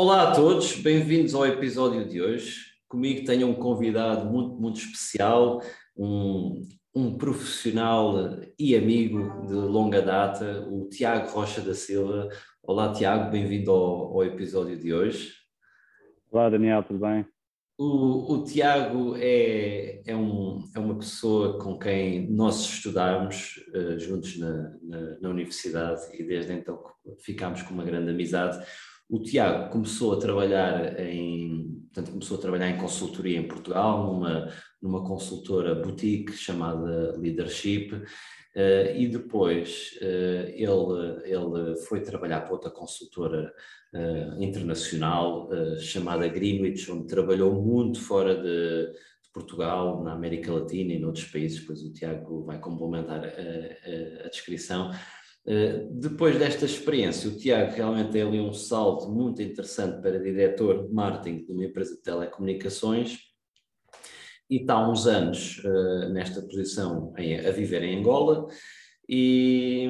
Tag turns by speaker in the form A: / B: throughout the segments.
A: Olá a todos, bem-vindos ao episódio de hoje. Comigo tenho um convidado muito, muito especial, um, um profissional e amigo de longa data, o Tiago Rocha da Silva. Olá, Tiago, bem-vindo ao, ao, episódio de hoje.
B: Olá, Daniel, tudo bem?
A: O, o Tiago é, é, um, é uma pessoa com quem nós estudamos uh, juntos na, na, na universidade e desde então ficámos com uma grande amizade. O Tiago começou a trabalhar em, portanto, começou a trabalhar em consultoria em Portugal, numa, numa consultora boutique chamada Leadership, uh, e depois uh, ele, ele foi trabalhar para outra consultora uh, internacional chamada Greenwich, onde trabalhou muito fora de, de, Portugal, na América Latina e noutros países, depois o Tiago vai complementar a, a, a descrição. Eh, depois desta experiência, o Tiago realmente tem ali um salto muito interessante para diretor de marketing de uma empresa de telecomunicações e está há uns anos uh, nesta posição em, a viver em Angola e,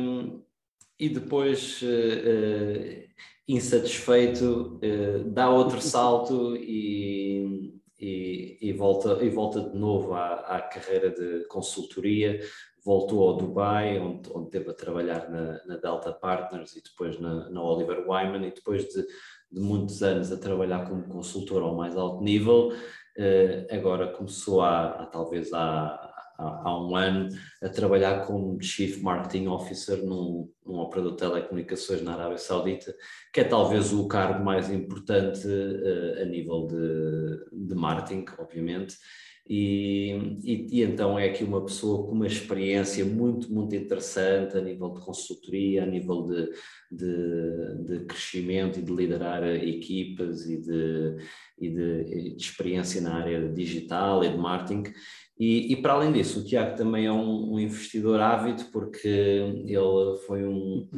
A: e depois, uh, insatisfeito, dá outro salto e, e, e, volta, e volta de novo à, à carreira de consultoria, voltou ao Dubai, onde, onde teve a trabalhar na, na Delta Partners e depois na, na Oliver Wyman, e depois de, de, muitos anos a trabalhar como consultor ao mais alto nível, eh, agora começou há talvez há, há, um ano a trabalhar como Chief Marketing Officer num, num operador de telecomunicações na Arábia Saudita, que é talvez o cargo mais importante eh, a nível de, de marketing, obviamente, e, e, e, então é aqui uma pessoa com uma experiência muito, muito interessante a nível de consultoria, a nível de, de, de crescimento e de liderar equipas e de, e de, de, experiência na área digital e de marketing. E, para além disso, o Tiago também é um, um investidor ávido porque ele foi um,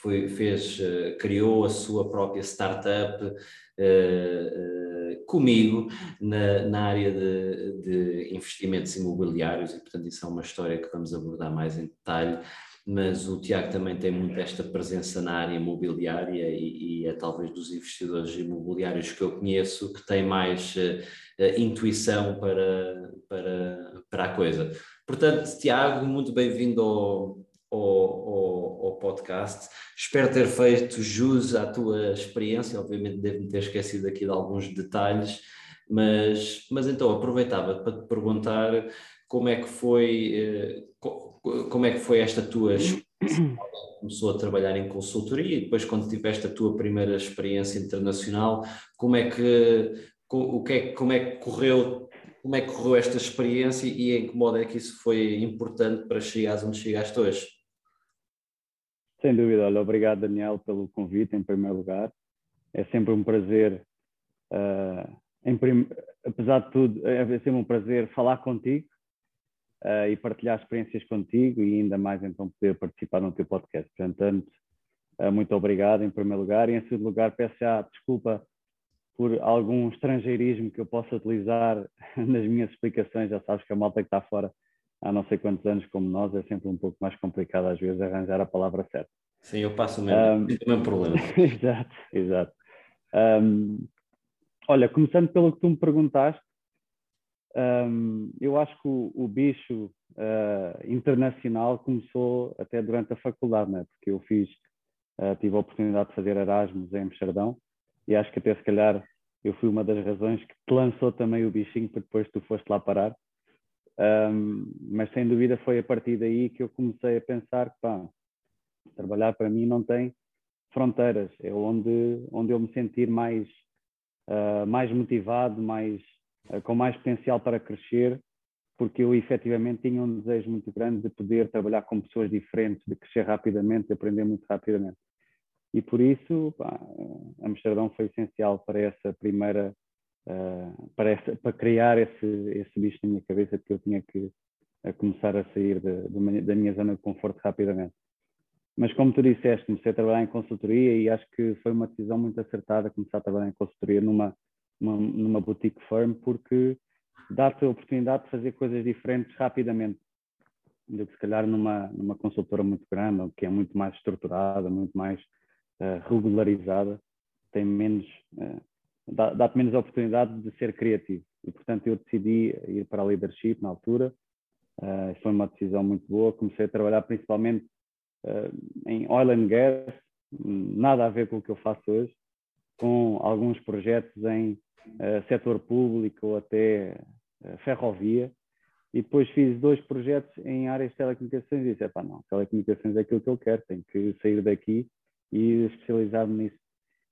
A: foi, fez, eh, criou a sua própria startup uh, uh, comigo na, na área de, de, investimentos imobiliários e, portanto, isso é uma história que vamos abordar mais em detalhe. Mas o Tiago também tem muito esta presença na área imobiliária e, e é talvez dos investidores imobiliários que eu conheço que tem mais uh, intuição para, para, para a coisa. Portanto, Tiago, muito bem-vindo ao, ao, ao, ao, podcast. Espero ter feito jus à tua experiência, obviamente devo-me ter esquecido aqui de alguns detalhes, mas, mas então aproveitava para te perguntar como é que foi, eh, como é que foi esta tua começou a trabalhar em consultoria e depois quando tiveste a tua primeira experiência internacional, como é que o que é, como é que correu como é que correu esta experiência e em que modo é que isso foi importante para chegares onde chegaste hoje?
B: Sem dúvida, olha, obrigado Daniel pelo convite em primeiro lugar. É sempre um prazer, uh, prim... apesar de tudo, é sempre um prazer falar contigo uh, e partilhar experiências contigo e ainda mais então poder participar no teu podcast. Portanto, uh, muito obrigado em primeiro lugar e em segundo lugar peço já desculpa por algum estrangeirismo que eu possa utilizar nas minhas explicações, já sabes que a malta que está fora há não sei quantos anos como nós, é sempre um pouco mais complicado às vezes arranjar a palavra certa.
A: Sim, eu passo o mesmo, um, o mesmo problema.
B: exato, exato. Um, olha, começando pelo que tu me perguntaste, um, eu acho que o, o bicho uh, internacional começou até durante a faculdade, né? porque eu fiz, uh, tive a oportunidade de fazer Erasmus em Amsterdão e acho que até se calhar eu fui uma das razões que te lançou também o bichinho para depois tu foste lá parar um, mas sem dúvida foi a partir daí que eu comecei a pensar que pá, trabalhar para mim não tem fronteiras, é onde, onde eu me sentir mais, uh, mais motivado, mais, uh, com mais potencial para crescer, porque eu efetivamente tinha um desejo muito grande de poder trabalhar com pessoas diferentes, de crescer rapidamente, de aprender muito rapidamente. E por isso, pá, Amsterdão foi essencial para essa primeira uh, para, essa, para criar esse, esse bicho na minha cabeça que eu tinha que a começar a sair de, de, da minha zona de conforto rapidamente. Mas como tu disseste, comecei a trabalhar em consultoria e acho que foi uma decisão muito acertada começar a trabalhar em consultoria numa, numa, numa boutique firm porque dá-te a oportunidade de fazer coisas diferentes rapidamente do que se calhar numa, numa consultora muito grande, que é muito mais estruturada, muito mais uh, regularizada, tem menos, uh, dá-te menos oportunidade de ser criativo. E portanto eu decidi ir para a leadership na altura, uh, foi uma decisão muito boa, comecei a trabalhar principalmente em oil and gas, nada a ver com o que eu faço hoje, com alguns projetos em setor público ou até ferrovia, e depois fiz dois projetos em áreas de telecomunicações e disse, pá, não, telecomunicações é aquilo que eu quero, tenho que sair daqui e especializar-me nisso.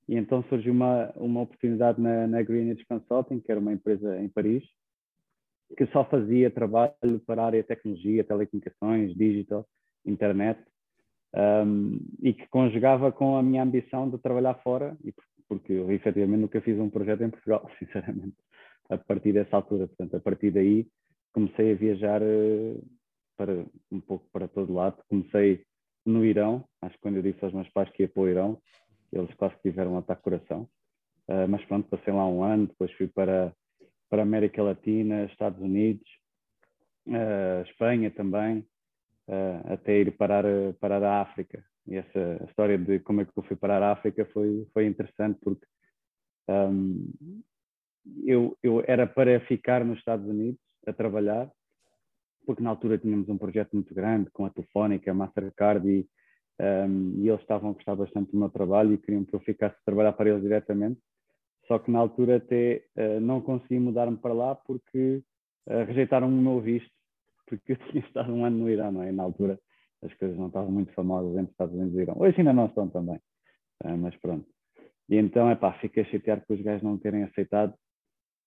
B: E então surgiu uma, uma oportunidade na, na Greenwich Consulting, que era uma empresa em Paris, que só fazia trabalho para a área de tecnologia, telecomunicações, digital, internet, um, e que conjugava com a minha ambição de trabalhar fora, e porque eu efetivamente nunca fiz um projeto em Portugal, sinceramente, a partir dessa altura. Portanto, a partir daí comecei a viajar uh, para um pouco para todo lado. Comecei no Irão, acho que quando eu disse aos meus pais que ia para o Irão, eles quase tiveram um ataque coração. Uh, mas pronto, passei lá um ano, depois fui para, para a América Latina, Estados Unidos, uh, Espanha também, até ir parar, parar a África. E essa história de como é que eu fui parar a África foi, foi interessante porque um, eu, eu era para ficar nos Estados Unidos a trabalhar, porque na altura tínhamos um projeto muito grande com a Telefónica, a Mastercard e, um, e eles estavam a gostar bastante do meu trabalho e queriam que eu ficasse a trabalhar para eles diretamente. Só que na altura até uh, não consegui mudar-me para lá porque uh, rejeitaram o meu visto, porque eu tinha estado um ano no Irão, não é? Na altura as coisas não estavam muito famosas entre os Estados Unidos e Irão. Hoje ainda não estão também, uh, mas pronto. E então, é pá, fiquei chateado com os gajos não terem aceitado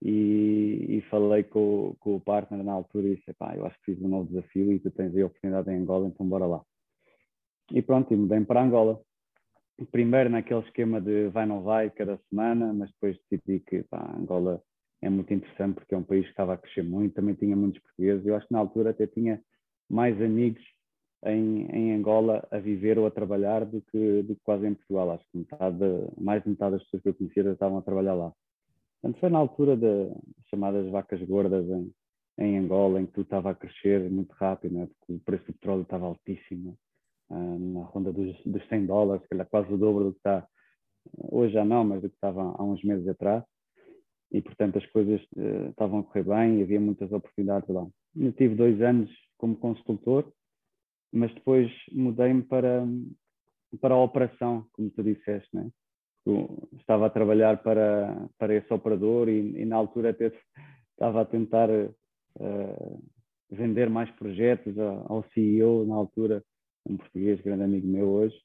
B: e, e, falei com, com, o partner na altura e disse, pá, eu acho que fiz um novo desafio e tu tens aí a oportunidade em Angola, então bora lá. E pronto, e mudei para Angola. Primeiro naquele esquema de vai não vai cada semana, mas depois decidi que pá, Angola é muito interessante porque é um país que estava a crescer muito, também tinha muitos portugueses. Eu acho que na altura até tinha mais amigos em, em Angola a viver ou a trabalhar do que, do que quase em Portugal. Acho que metade, mais de metade das pessoas que eu conhecia estavam a trabalhar lá. Portanto, foi na altura das chamadas vacas gordas em, em Angola, em que tudo estava a crescer muito rápido, né? porque o preço do petróleo estava altíssimo, na ronda dos, dos 100 dólares, que quase o dobro do que está, hoje já não, mas do que estava há uns meses atrás. E, portanto, as coisas uh, estavam a correr bem e havia muitas oportunidades lá. Eu tive dois anos como consultor, mas depois mudei-me para, para a operação, como tu disseste, né? estava a trabalhar para, para esse operador e, e na altura até estava a tentar uh, vender mais projetos ao CEO na altura, um português, grande amigo meu hoje,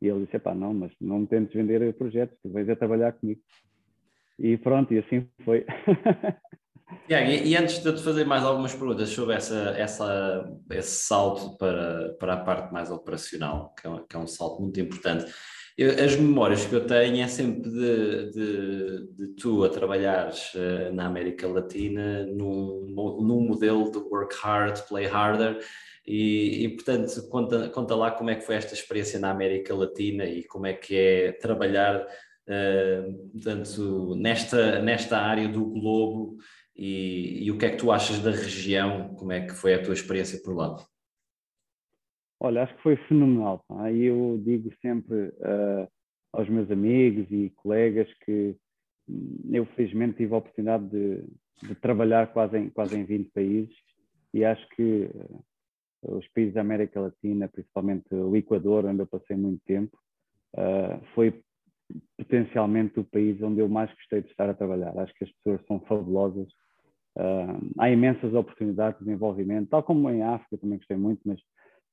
B: e ele disse, pá, não, mas não me tentes vender projetos, tu vais a trabalhar comigo. E pronto, e assim foi.
A: Yeah, e, e, antes de eu te fazer mais algumas perguntas sobre essa, essa, esse salto para, para a parte mais operacional, que é, que é um salto muito importante, eu, as memórias que eu tenho é sempre de, de, de tu a trabalhares uh, na América Latina num, num modelo de work hard, play harder, e, e, portanto conta, conta lá como é que foi esta experiência na América Latina e como é que é trabalhar uh, portanto, nesta, nesta área do globo e, e o que é que tu achas da região, como é que foi a tua experiência por lá?
B: Olha, acho que foi fenomenal. Aí eu digo sempre uh, aos meus amigos e colegas que hum, eu felizmente tive a oportunidade de, de, trabalhar quase em, quase em 20 países e acho que os países da América Latina, principalmente o Equador, onde eu passei muito tempo, uh, foi potencialmente o país onde eu mais gostei de estar a trabalhar. Acho que as pessoas são fabulosas. há imensas oportunidades de desenvolvimento, tal como em África também gostei muito, mas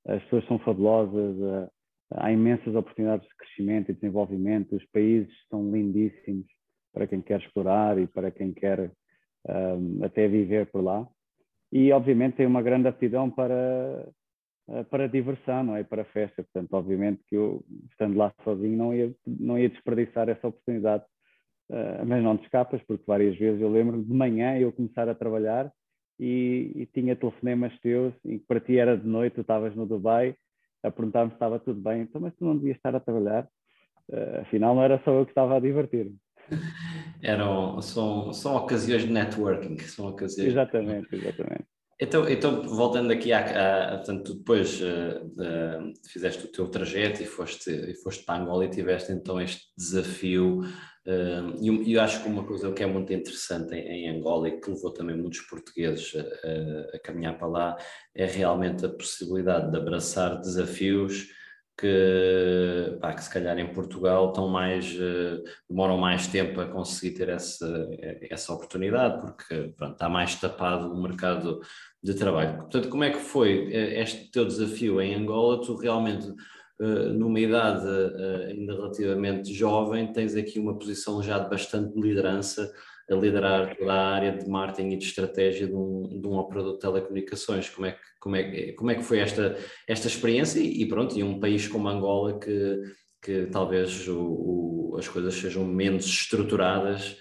B: as pessoas são fabulosas, eh, há imensas oportunidades de crescimento e desenvolvimento, os países são lindíssimos para quem quer explorar e para quem quer um, até viver por lá. E, obviamente, tem uma grande aptidão para, eh, para diversão, não é? Para festa. Portanto, obviamente que eu, estando lá sozinho, não ia, não ia desperdiçar essa oportunidade. uh, mas não te escapas, porque várias vezes eu lembro de manhã eu começar a trabalhar e, e tinha telefonemas teus e para ti era de noite, tu estavas no Dubai a perguntar-me se estava tudo bem, então mas tu não devias estar a trabalhar, uh, afinal não era só eu que estava a divertir-me.
A: Eram, são, são ocasiões de networking, são ocasiões.
B: Exatamente, exatamente.
A: Então, então voltando aqui à, à portanto, depois uh, uh, fizeste o teu trajeto e foste, e foste para Angola e tiveste então este desafio uh, e eu acho que uma coisa que é muito interessante em, em Angola e que levou também muitos portugueses a, a caminhar para lá é realmente a possibilidade de abraçar desafios que, pá, que se calhar em Portugal estão mais, uh, demoram mais tempo a conseguir ter essa, essa oportunidade, porque pronto, está mais tapado o mercado de trabalho. Portanto, como é que foi eh, este teu desafio em Angola? Tu realmente, numa idade ainda relativamente jovem, tens aqui uma posição já de bastante liderança a liderar toda a área de marketing e de estratégia de um, de um operador de telecomunicações. Como é que, como é, como é que foi esta, esta experiência? E, e pronto, e um país como Angola que, que talvez o, o, as coisas sejam menos estruturadas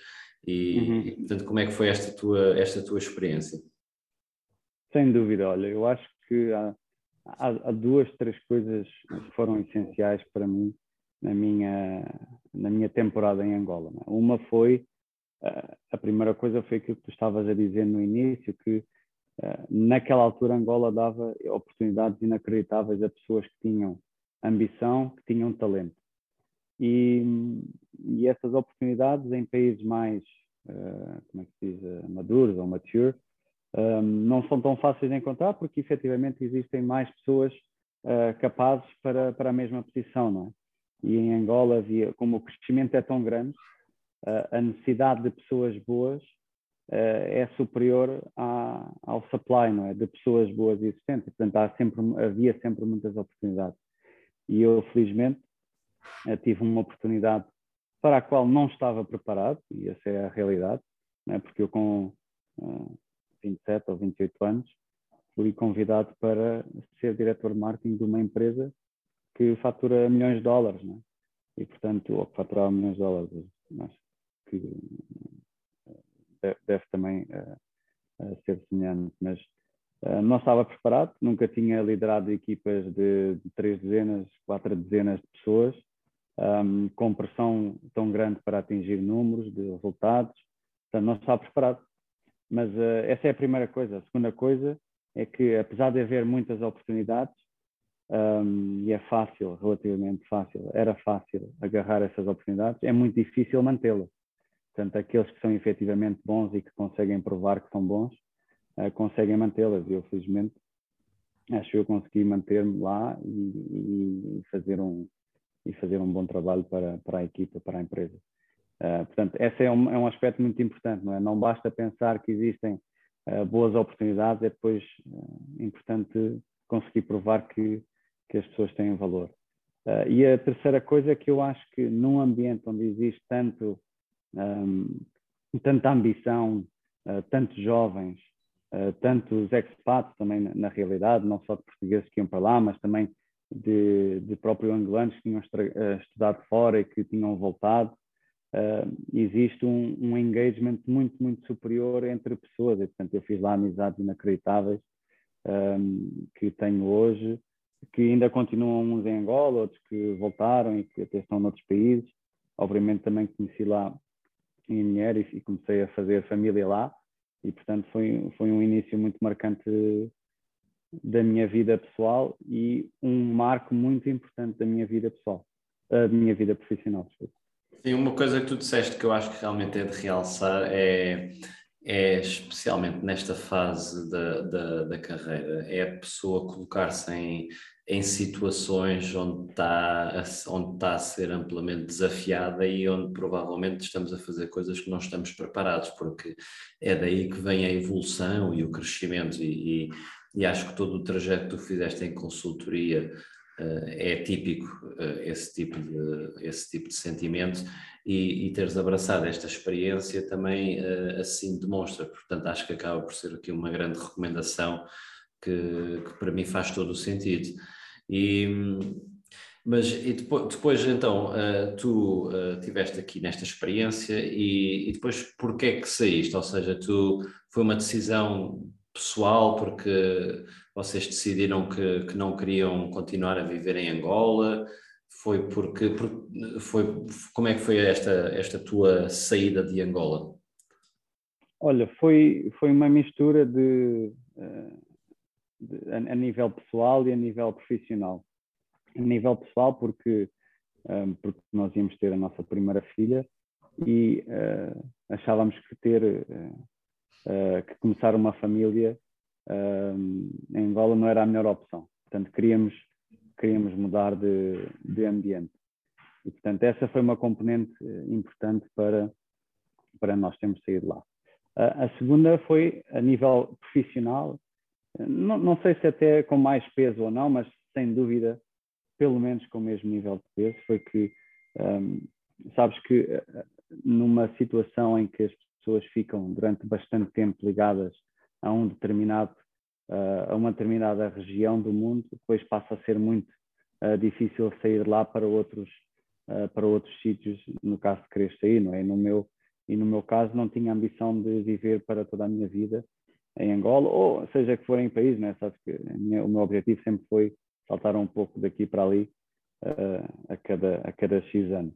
A: e, uhum. e, portanto, como é que foi esta tua, esta tua experiência?
B: Sem dúvida, olha, eu acho que há, há, há duas, três coisas que foram essenciais para mim na minha, na minha temporada em Angola. É? Uma foi a primeira coisa foi aquilo que tu estavas a dizer no início, que naquela altura Angola dava oportunidades inacreditáveis a pessoas que tinham ambição, que tinham talento. E, e essas oportunidades em países mais, como é que se diz, maduros ou mature, não são tão fáceis de encontrar porque efetivamente existem mais pessoas capazes para, para a mesma posição, não é? E em Angola como o crescimento é tão grande, a necessidade de pessoas boas eh, é superior à, ao supply, não é? De pessoas boas existentes. Portanto, há sempre, havia sempre muitas oportunidades. E eu, felizmente, eh, tive uma oportunidade para a qual não estava preparado, e essa é a realidade, é? porque eu com uh, 27 ou 28 anos fui convidado para ser diretor de marketing de uma empresa que fatura milhões de dólares, é? E, portanto, ou que faturava milhões de dólares, mas que eh, deve também eh, eh, ser semelhante, mas não estava preparado, nunca tinha liderado equipas de, de três dezenas, quatro dezenas de pessoas, um, com pressão tão grande para atingir números de resultados, portanto não estava preparado. Mas uh, essa é a primeira coisa. A segunda coisa é que, apesar de haver muitas oportunidades, um, e é fácil, relativamente fácil, era fácil agarrar essas oportunidades, é muito difícil mantê-las. Portanto, aqueles que são efetivamente bons e que conseguem provar que são bons, uh, conseguem mantê-las. Eu, felizmente, acho que eu consegui manter-me lá e, e, fazer um, e fazer um bom trabalho para, para a equipa, para a empresa. Uh, portanto, esse é um, é um aspecto muito importante, não é? Não basta pensar que existem uh, boas oportunidades, é depois importante conseguir provar que, que as pessoas têm valor. e a terceira coisa é que eu acho que num ambiente onde existe tanto um, tanta ambição, uh, tantos jovens, uh, tantos expats também na, na, realidade, não só de portugueses que iam para lá, mas também de, de próprio angolanos que tinham uh, estudado fora e que tinham voltado. existe um, um, engagement muito, muito superior entre pessoas, e portanto eu fiz lá amizades inacreditáveis um, que tenho hoje, que ainda continuam uns em Angola, outros que voltaram e que até estão noutros países. Obviamente também conheci lá em dinheiro e, e comecei a fazer família lá e portanto foi, foi um início muito marcante da minha vida pessoal e um marco muito importante da minha vida pessoal, da minha vida profissional.
A: Sim, uma coisa que tu disseste que eu acho que realmente é de realçar é, é especialmente nesta fase da, da, da carreira, é a pessoa colocar-se em, em situações onde está, onde está a ser amplamente desafiada e onde provavelmente estamos a fazer coisas que não estamos preparados, porque é daí que vem a evolução e o crescimento, e, e, e acho que todo o trajeto que tu fizeste em consultoria uh, é típico uh, esse, tipo de, esse tipo de sentimento, e, e teres abraçado esta experiência também uh, assim demonstra, portanto acho que acaba por ser aqui uma grande recomendação que, que para mim faz todo o sentido. E, Mas e depois, depois então, uh, tu uh, tiveste aqui nesta experiência e, e depois porquê é que saíste? Ou seja, tu foi uma decisão pessoal porque vocês decidiram que, que não queriam continuar a viver em Angola? Foi porque, foi, como é que foi esta, esta tua saída de Angola?
B: Olha, foi, foi uma mistura de, eh, a, a nível pessoal e a nível profissional a nível pessoal, porque, um, porque nós íamos ter a nossa primeira filha e uh, achávamos que ter uh, que começar uma família em Angola não era a melhor opção. Portanto, queríamos, queríamos mudar de, de ambiente. E, portanto, essa foi uma componente importante para, para nós termos saído lá. a segunda foi a nível profissional, não, não sei se até com mais peso ou não, mas sem dúvida pelo menos com o mesmo nível de peso, foi que, um, sabes que eh, numa situação em que as pessoas ficam durante bastante tempo ligadas a um determinado, uh, a uma determinada região do mundo, depois passa a ser muito uh, difícil sair lá para outros, uh, para outros sítios, no caso de querer sair, não é? No meu, e no meu caso não tinha ambição de viver para toda a minha vida em Angola, ou seja que for em país, não é? Sabes que minha, o meu objetivo sempre foi saltaram um pouco daqui para ali uh, a, cada, a cada X anos.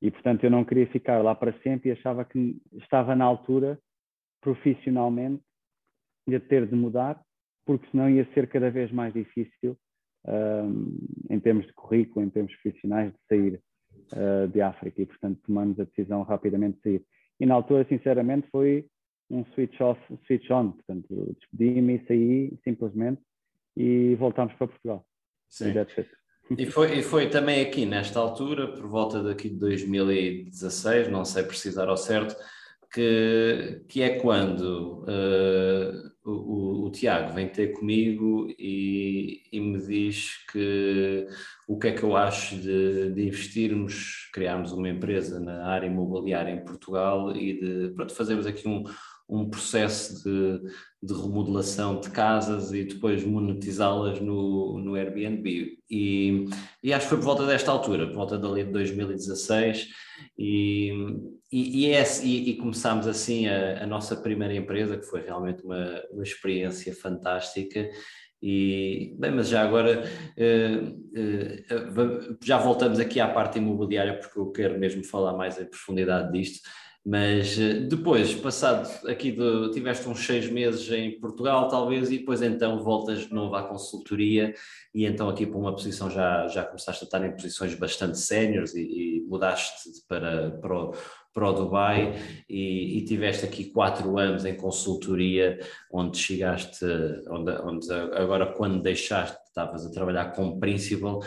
B: E, portanto, eu não queria ficar lá para sempre e achava que estava na altura, profissionalmente, de ter de mudar, porque senão ia ser cada vez mais difícil, uh, em termos de currículo, em termos profissionais, de sair uh, de África. E, portanto, tomamos a decisão rapidamente de sair. E, na altura, sinceramente, foi um switch off, switch on. Portanto, despedi-me e saí simplesmente e voltámos para Portugal.
A: Sim. E foi, e foi também aqui, nesta altura, por volta daqui de 2016, não sei precisar ao certo, que, que é quando uh, o, o, Tiago vem ter comigo e, e, me diz que o que é que eu acho de, de, investirmos, criarmos uma empresa na área imobiliária em Portugal e de pronto, fazermos aqui um, um processo de, de remodelação de casas e depois monetizá-las no, no Airbnb. E, e, acho que foi por volta desta altura, por volta dali de 2016, e, e, e, é, e, e começámos assim a, a, nossa primeira empresa, que foi realmente uma, uma experiência fantástica. E, bem, mas já agora uh, uh, já voltamos aqui à parte imobiliária, porque eu quero mesmo falar mais em profundidade disto. Mas eh, depois, passado aqui, tiveste uns seis meses em Portugal, talvez, e depois então voltas de novo à consultoria e então aqui para uma posição já, já começaste a estar em posições bastante séniores e, e, mudaste para, para, o, para o Dubai e, e, tiveste aqui quatro anos em consultoria, onde chegaste, onde, onde agora quando deixaste, estavas a trabalhar como principal,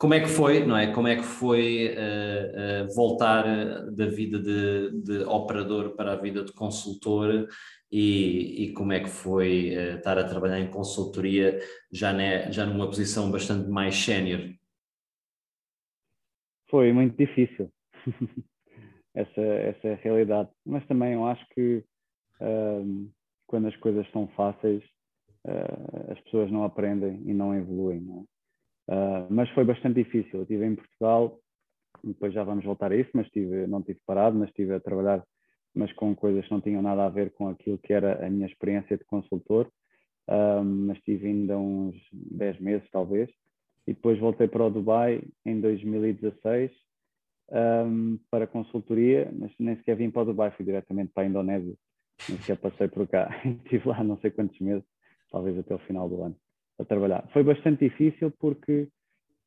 A: como é que foi, não é? Como é que foi uh, uh, voltar eh, da vida de, de, operador para a vida de consultor e, e como é que foi uh, estar a trabalhar em consultoria já, já numa posição bastante mais sénior?
B: Foi muito difícil, essa, essa é a realidade. Mas também eu acho que quando as coisas são fáceis, as pessoas não aprendem e não evoluem. Não é? Uh, mas foi bastante difícil. Eu estive em Portugal, depois já vamos voltar a isso, mas tive, não estive parado, mas estive a trabalhar, mas com coisas que não tinham nada a ver com aquilo que era a minha experiência de consultor. Uh, mas tive ainda uns 10 meses, talvez. E depois voltei para o Dubai em 2016 um, para consultoria, mas nem sequer vim para o Dubai, fui diretamente para a Indonésia. Nem sequer passei por cá. estive lá não sei quantos meses, talvez até o final do ano a trabalhar. Foi bastante difícil porque,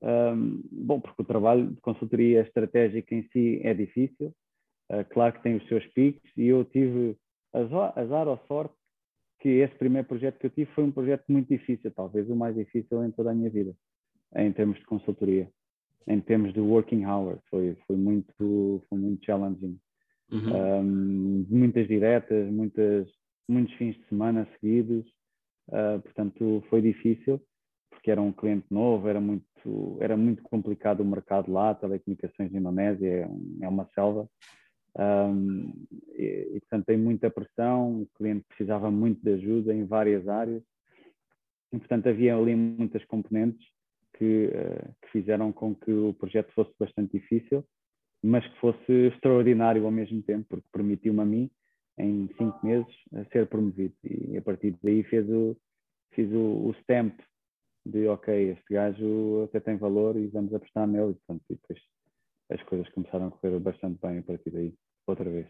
B: um, bom, porque o trabalho de consultoria estratégica em si é difícil, uh, claro que tem os seus picos e eu tive azar, azar ou sorte que esse primeiro projeto que eu tive foi um projeto muito difícil, talvez o mais difícil em toda a minha vida, em termos de consultoria, em termos de working hours, foi, foi, muito, foi muito challenging. Uhum. Um, muitas diretas, muitas, muitos fins de semana seguidos, Uh, portanto, foi difícil, porque era um cliente novo, era muito, era muito complicado o mercado lá, telecomunicações na Indonésia é, um, é uma selva. Um, e, e, portanto, tem muita pressão, o cliente precisava muito de ajuda em várias áreas. E, portanto, havia ali muitas componentes que, uh, que fizeram com que o projeto fosse bastante difícil, mas que fosse extraordinário ao mesmo tempo, porque permitiu-me a mim, em cinco meses, ser promovido. E a partir daí fez o, fiz o, o stamp de ok, este gajo até tem valor e vamos apostar nele. E, portanto, e depois as coisas começaram a correr bastante bem a partir daí, outra vez.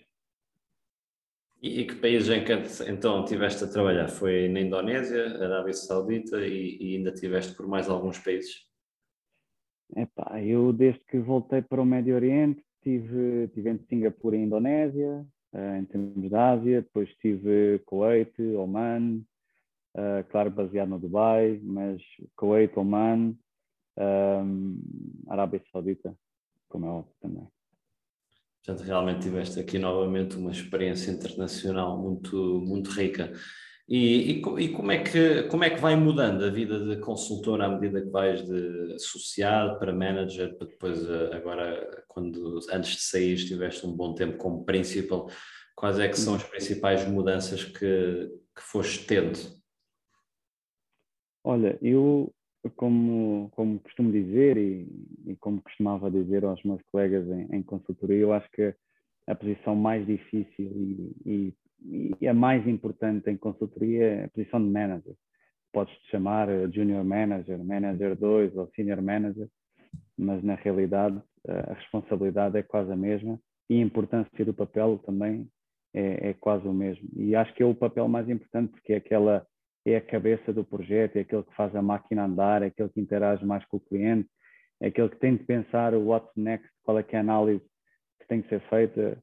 A: E, e que países em que então tiveste a trabalhar? Foi na Indonésia, Arábia Saudita e, e ainda tiveste por mais alguns países?
B: Epá, eu desde que voltei para o Médio Oriente tive, tive em Singapura e Indonésia, uh, em termos de Ásia, depois tive Kuwait, Oman, uh, claro baseado no Dubai, mas Kuwait, Oman, um, Arábia Saudita, como é óbvio também.
A: Portanto, realmente tiveste aqui novamente uma experiência internacional muito, muito rica. E, e, e, como, é que, como é que vai mudando a vida de consultor à medida que vais de associado para manager, para depois eh, agora, quando antes de sair tiveste um bom tempo como principal, quais é que são as principais mudanças que, que foste tendo?
B: Olha, eu, como, como costumo dizer e, e como costumava dizer aos meus colegas em, em, consultoria, eu acho que a posição mais difícil e, e e a mais importante em consultoria é a posição de manager. Podes te chamar junior manager, manager 2 ou senior manager, mas na realidade a responsabilidade é quase a mesma e a importância do papel também é, é quase o mesmo. E acho que é o papel mais importante porque é aquela é a cabeça do projeto, é aquele que faz a máquina andar, é aquele que interage mais com o cliente, é aquele que tem de pensar o what's next, qual é que é a análise que tem que ser feita, eh,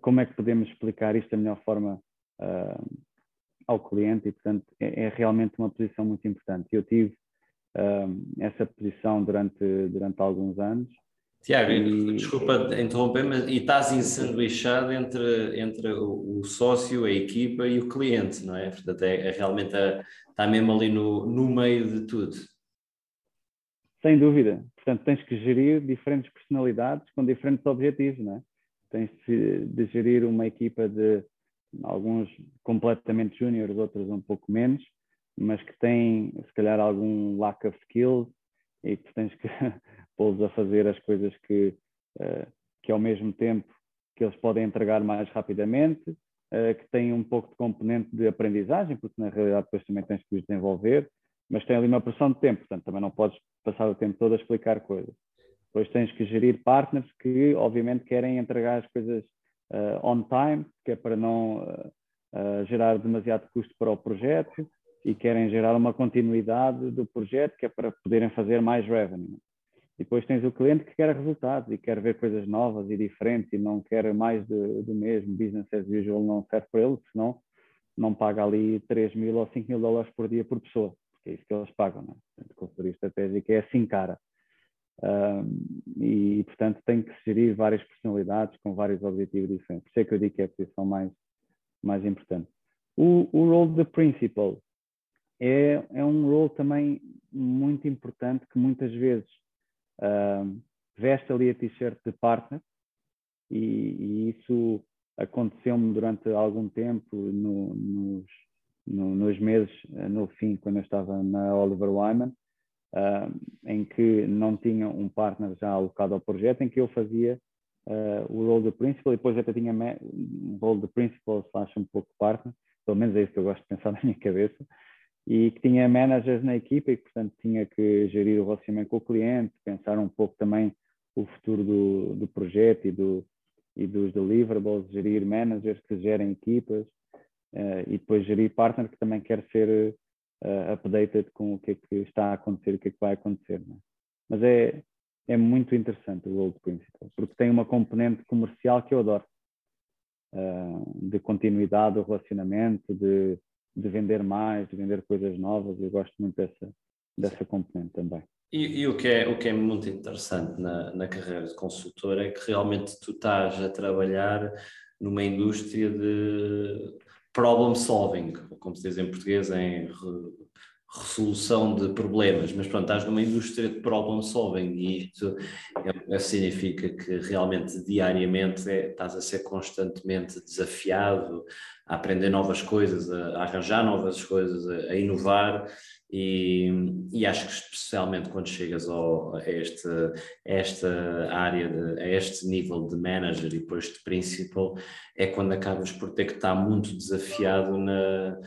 B: como é que podemos explicar isto da melhor forma uh, ao cliente e, portanto, é, é, realmente uma posição muito importante. Eu tive uh, essa posição durante, durante alguns anos.
A: Tiago, e... desculpa interromper, mas e estás ensanduichado entre, entre o, o, sócio, a equipa e o cliente, não é? Portanto, é, é realmente a, está mesmo ali no, no meio de tudo.
B: Sem dúvida. Portanto, tens que gerir diferentes personalidades com diferentes objetivos, não é? Tens de gerir uma equipa de alguns completamente júniores, outros um pouco menos, mas que têm, se calhar, algum lack of skills e que tens que pô-los a fazer as coisas que, uh, que ao mesmo tempo que eles podem entregar mais rapidamente, uh, que têm um pouco de componente de aprendizagem, porque na realidade depois também tens que os desenvolver, mas tem ali uma pressão de tempo, portanto também não podes passar o tempo todo a explicar coisas. Depois tens que gerir partners que, obviamente, querem entregar as coisas uh, on time, que é para não uh, gerar demasiado custo para o projeto e querem gerar uma continuidade do projeto, que é para poderem fazer mais revenue. E depois tens o cliente que quer resultados e quer ver coisas novas e diferentes e não quer mais do, do mesmo. Business as usual não serve para ele, senão não paga ali 3 mil ou 5 mil dólares por dia por pessoa, porque é isso que eles pagam. Não é? Portanto, consultoria estratégica é assim cara e, portanto, tem que gerir várias personalidades com vários objetivos diferentes. Por isso é que eu digo que é a posição mais, mais importante. O, o role de principal é, é um role também muito importante que muitas vezes veste ali a t-shirt de partner e, e isso aconteceu-me durante algum tempo no, nos, no, nos meses, no fim, quando eu estava na Oliver Wyman, em que não tinha um partner já alocado ao projeto, em que eu fazia uh, o role de principal e depois até tinha um role de principal slash um pouco partner, pelo menos é isso que eu gosto de pensar na minha cabeça, e que tinha managers na equipa e portanto, tinha que gerir o relacionamento com o cliente, pensar um pouco também o futuro do, do projeto e, do, e dos deliverables, gerir managers que gerem equipas uh, e depois gerir partner que também quer ser uh, updated com o que é que está a acontecer, o que é que vai acontecer. É? Mas é, é muito interessante o Gold Principle, porque tem uma componente comercial que eu adoro, uh, de continuidade do relacionamento, de, de vender mais, de vender coisas novas, eu gosto muito dessa, dessa componente também.
A: E, e, o, que é, o que é muito interessante na, na carreira de consultor é que realmente tu estás a trabalhar numa indústria de problem solving, como se diz em português, em re, resolução de problemas, mas pronto, estás numa indústria de problem solving e isto é, é, significa que realmente diariamente é, estás a ser constantemente desafiado a aprender novas coisas, a, a arranjar novas coisas, a, a inovar e, e, acho que especialmente quando chegas ao, a, este, esta área, de, a este nível de manager e depois de principal, é quando acabas por ter que estar muito desafiado na,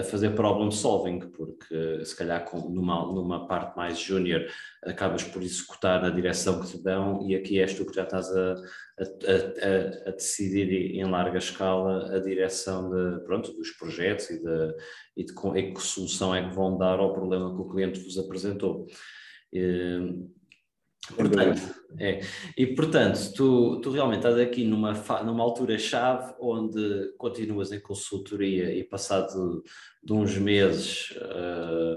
A: a fazer problem solving, porque se calhar numa, numa parte mais júnior acabas por executar na direção que te dão e aqui és tu que já estás a, a, a, a decidir em larga escala a direção de, pronto, dos projetos e de, e de, e que solução é que vão dar ao problema que o cliente vos apresentou. E, Portanto, é. E portanto, tu, tu realmente estás aqui numa, numa altura-chave onde continuas em consultoria e passado de uns meses uh,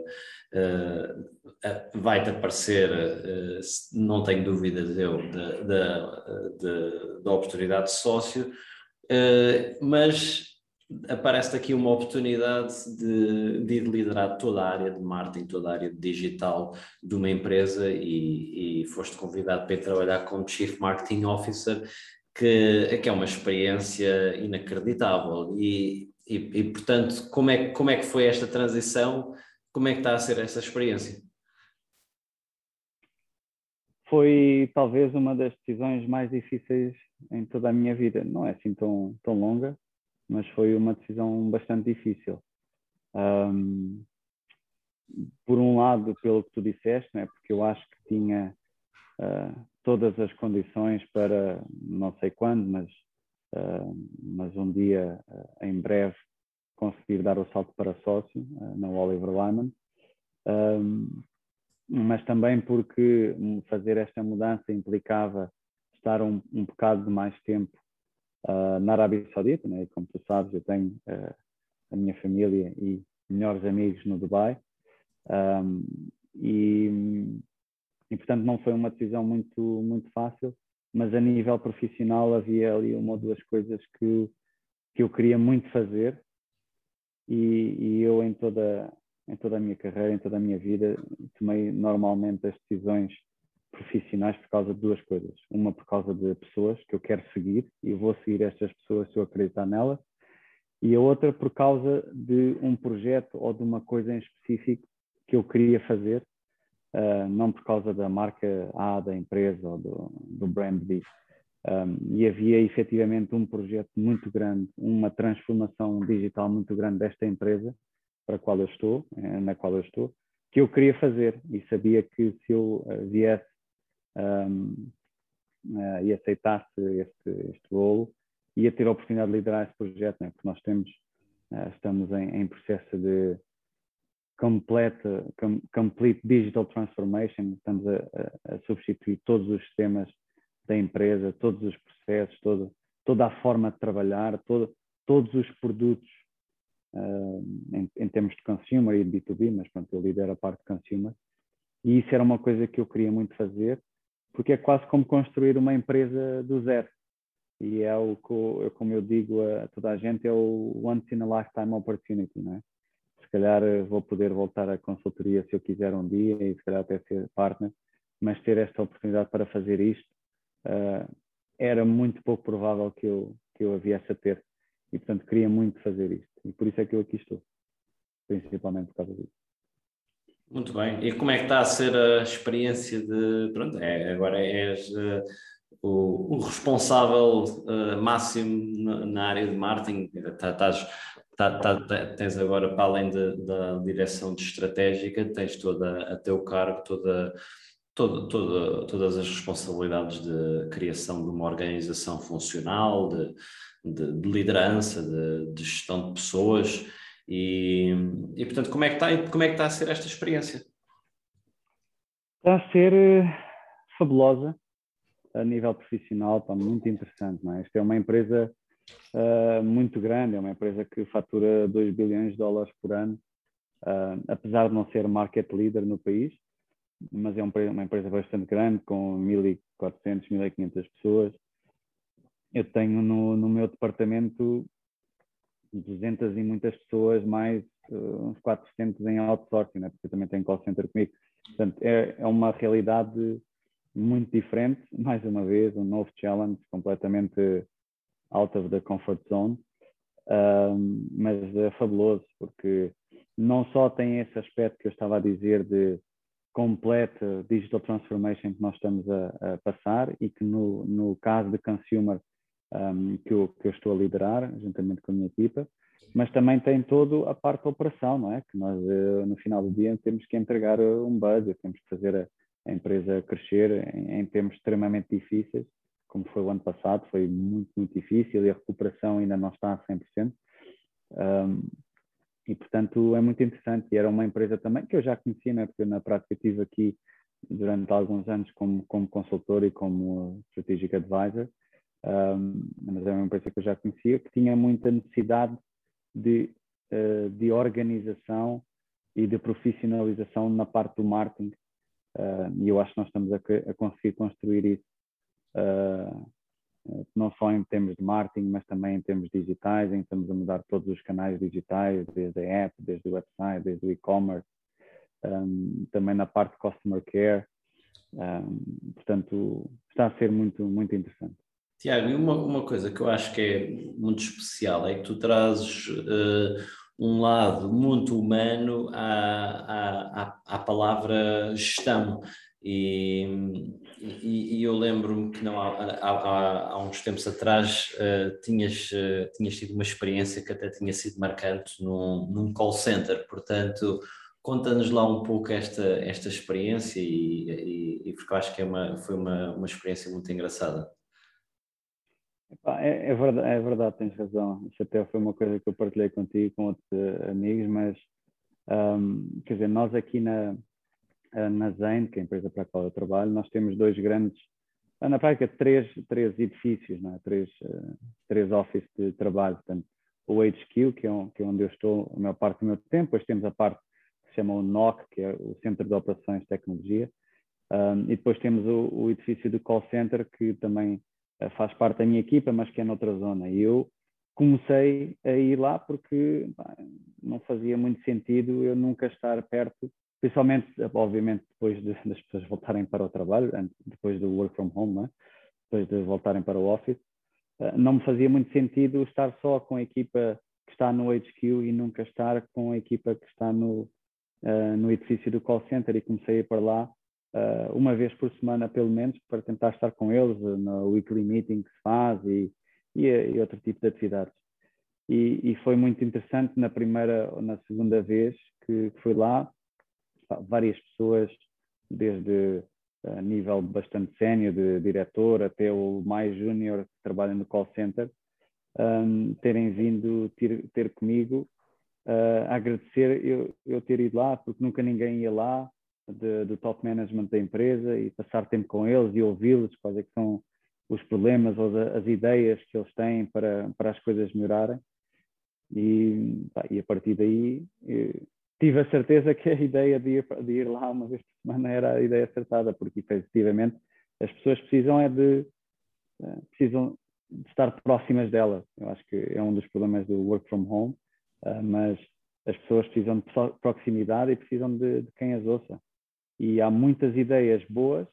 A: uh, vai-te aparecer, uh, não tenho dúvidas eu, da, da, da oportunidade de sócio, mas aparece aqui uma oportunidade de, de, liderar toda a área de marketing, toda a área digital de uma empresa e, e foste convidado para ir trabalhar como Chief Marketing Officer, que, que é uma experiência inacreditável. E, e, e, portanto, como é, como é que foi esta transição? Como é que está a ser essa experiência?
B: Foi talvez uma das decisões mais difíceis em toda a minha vida. Não é assim tão, tão longa, mas foi uma decisão bastante difícil. Um, por um lado, pelo que tu disseste, né, porque eu acho que tinha uh, todas as condições para, não sei quando, mas, uh, mas um dia, uh, em breve, conseguir dar o salto para sócio na Oliver Lyman. Um, mas também porque fazer esta mudança implicava estar um, um bocado de mais tempo uh, na Arábia Saudita, né? como tu sabes, eu tenho uh, a minha família e melhores amigos no Dubai. Um, e, e, portanto, não foi uma decisão muito, muito fácil, mas a nível profissional havia ali uma ou duas coisas que, que eu queria muito fazer. E, e eu, em toda, em toda a minha carreira, em toda a minha vida, tomei normalmente as decisões profissionais por causa de duas coisas. Uma por causa de pessoas que eu quero seguir e vou seguir estas pessoas se eu acreditar nelas. E a outra por causa de um projeto ou de uma coisa em específico que eu queria fazer, uh, não por causa da marca A da empresa ou do, do brand B. Um, e havia efetivamente um projeto muito grande, uma transformação digital muito grande desta empresa para a qual eu estou, eh, na qual eu estou, que eu queria fazer e sabia que se eu eh, viesse um, uh, e aceitasse este, este rolo, ia ter a oportunidade de liderar esse projeto, né? porque nós temos, uh, estamos em, em, processo de completa, com, complete digital transformation, estamos a, a, a, substituir todos os sistemas da empresa, todos os processos, todo, toda a forma de trabalhar, todo, todos os produtos uh, em, em, termos de consumer e de B2B, mas pronto, eu lidero a parte de consumer, e isso era uma coisa que eu queria muito fazer, porque é quase como construir uma empresa do zero. E é o que, como eu digo a toda a gente, é o once in a lifetime opportunity, não é? Se calhar eh, vou poder voltar à consultoria se eu quiser um dia e se calhar até ser partner, mas ter esta oportunidade para fazer isto uh, era muito pouco provável que eu, que eu a viesse a ter. E, portanto, queria muito fazer isto. E por isso é que eu aqui estou, principalmente por causa disso.
A: Muito bem. E como é que está a ser a experiência de. Pronto, é, agora és uh, o, o, responsável uh, máximo na, na, área de marketing. Tá, estás, tá, tá, tens agora, para além de, da direção de estratégica, tens toda a teu cargo, toda, toda, toda, todas as responsabilidades de criação de uma organização funcional, de, de, de liderança, de, de gestão de pessoas. E, e portanto, como é, que está, como é que está a ser esta experiência?
B: Está a ser uh, fabulosa a nível profissional, está muito interessante. Não é? Esta é uma empresa uh, muito grande, é uma empresa que fatura 2 bilhões de dólares por ano, uh, apesar de não ser market leader no país, mas é uma empresa bastante grande, com 1.400, 1.500 pessoas. Eu tenho no, no meu departamento 200 e muitas pessoas, mais uh, uns 400 em outsourcing, né? porque eu também tenho call center comigo. Portanto, é, é uma realidade muito diferente, mais uma vez, um novo challenge, completamente out of the comfort zone. um, mas é fabuloso, porque não só tem esse aspecto que eu estava a dizer de completa digital transformation que nós estamos a, a passar e que no, no caso de consumer um, que, eu, que eu estou a liderar, juntamente com a minha equipa, mas também tem toda a parte da operação, não é? Que nós, eh, no final do dia, temos que entregar eh, um budget, temos que fazer a, empresa crescer em, em termos extremamente difíceis, como foi o ano passado, foi muito, muito difícil e a recuperação ainda não está a 100%. Um, e, portanto, é muito interessante. E era uma empresa também que eu já conhecia, né? porque na prática estive aqui durante alguns anos como, como consultor e como strategic advisor, um, mas é uma empresa que eu já conhecia, que tinha muita necessidade de, uh, de organização e de profissionalização na parte do marketing. Uh, e eu acho que nós estamos a, a conseguir construir isso, uh, não só em termos de marketing, mas também em termos digitais, em que estamos a mudar todos os canais digitais, desde a app, desde o website, desde o e-commerce, um, também na parte de customer care. Um, portanto, está a ser muito, muito interessante.
A: Tiago, e uma, uma coisa que eu acho que é muito especial é que tu trazes uh, um lado muito humano à, à, à palavra gestão. E, e, e eu lembro-me que não, há, há, há, uns tempos atrás uh, tinhas, uh, tinhas tido uma experiência que até tinha sido marcante num, num call center, portanto, conta-nos lá um pouco esta, esta experiência e, e, e, porque eu acho que é uma, foi uma, uma experiência muito engraçada.
B: É, é, verdade, é verdade, tens razão. Isso até foi uma coisa que eu partilhei contigo, com outros eh, amigos, mas um, quer dizer, nós aqui na, eh, na Zen, que é a empresa para a qual eu trabalho, nós temos dois grandes, eh, na prática, três, três edifícios, é? três, três offices de trabalho. Portanto, o HQ, que é, que é onde eu estou a maior parte do meu tempo, depois temos a parte que se chama o NOC, que é o Centro de Operações de Tecnologia, um, e depois temos o, o edifício do call center, que também faz parte da minha equipa, mas que é noutra zona. E eu comecei a ir lá porque pá, não fazia muito sentido eu nunca estar perto, principalmente, obviamente, depois de, das pessoas voltarem para o trabalho, depois do work from home, é? depois de voltarem para o office, eh, não me fazia muito sentido estar só com a equipa que está no HQ e nunca estar com a equipa que está no, uh, no edifício do call center e comecei a ir para lá uh, uma vez por semana, pelo menos, para tentar estar com eles no weekly meeting que se faz e, e, e outro tipo de atividades. E, e, foi muito interessante na primeira ou na segunda vez que, que fui lá, várias pessoas, desde nível bastante sénior, de diretor, até o mais júnior que trabalha no call center, um, terem vindo ter, ter comigo uh, agradecer eu, eu ter ido lá, porque nunca ninguém ia lá, de, do top management da empresa e passar tempo com eles e ouvi-los, quais é são os problemas ou as ideias que eles têm para, para as coisas melhorarem. E, pá, e a partir daí tive a certeza que a ideia de ir, de ir lá uma vez por semana era a ideia acertada, porque efetivamente as pessoas precisam é de eh, precisam de estar próximas delas. Eu acho que é um dos problemas do work from home, eh, mas as pessoas precisam de proximidade e precisam de, de quem as ouça. E há muitas ideias boas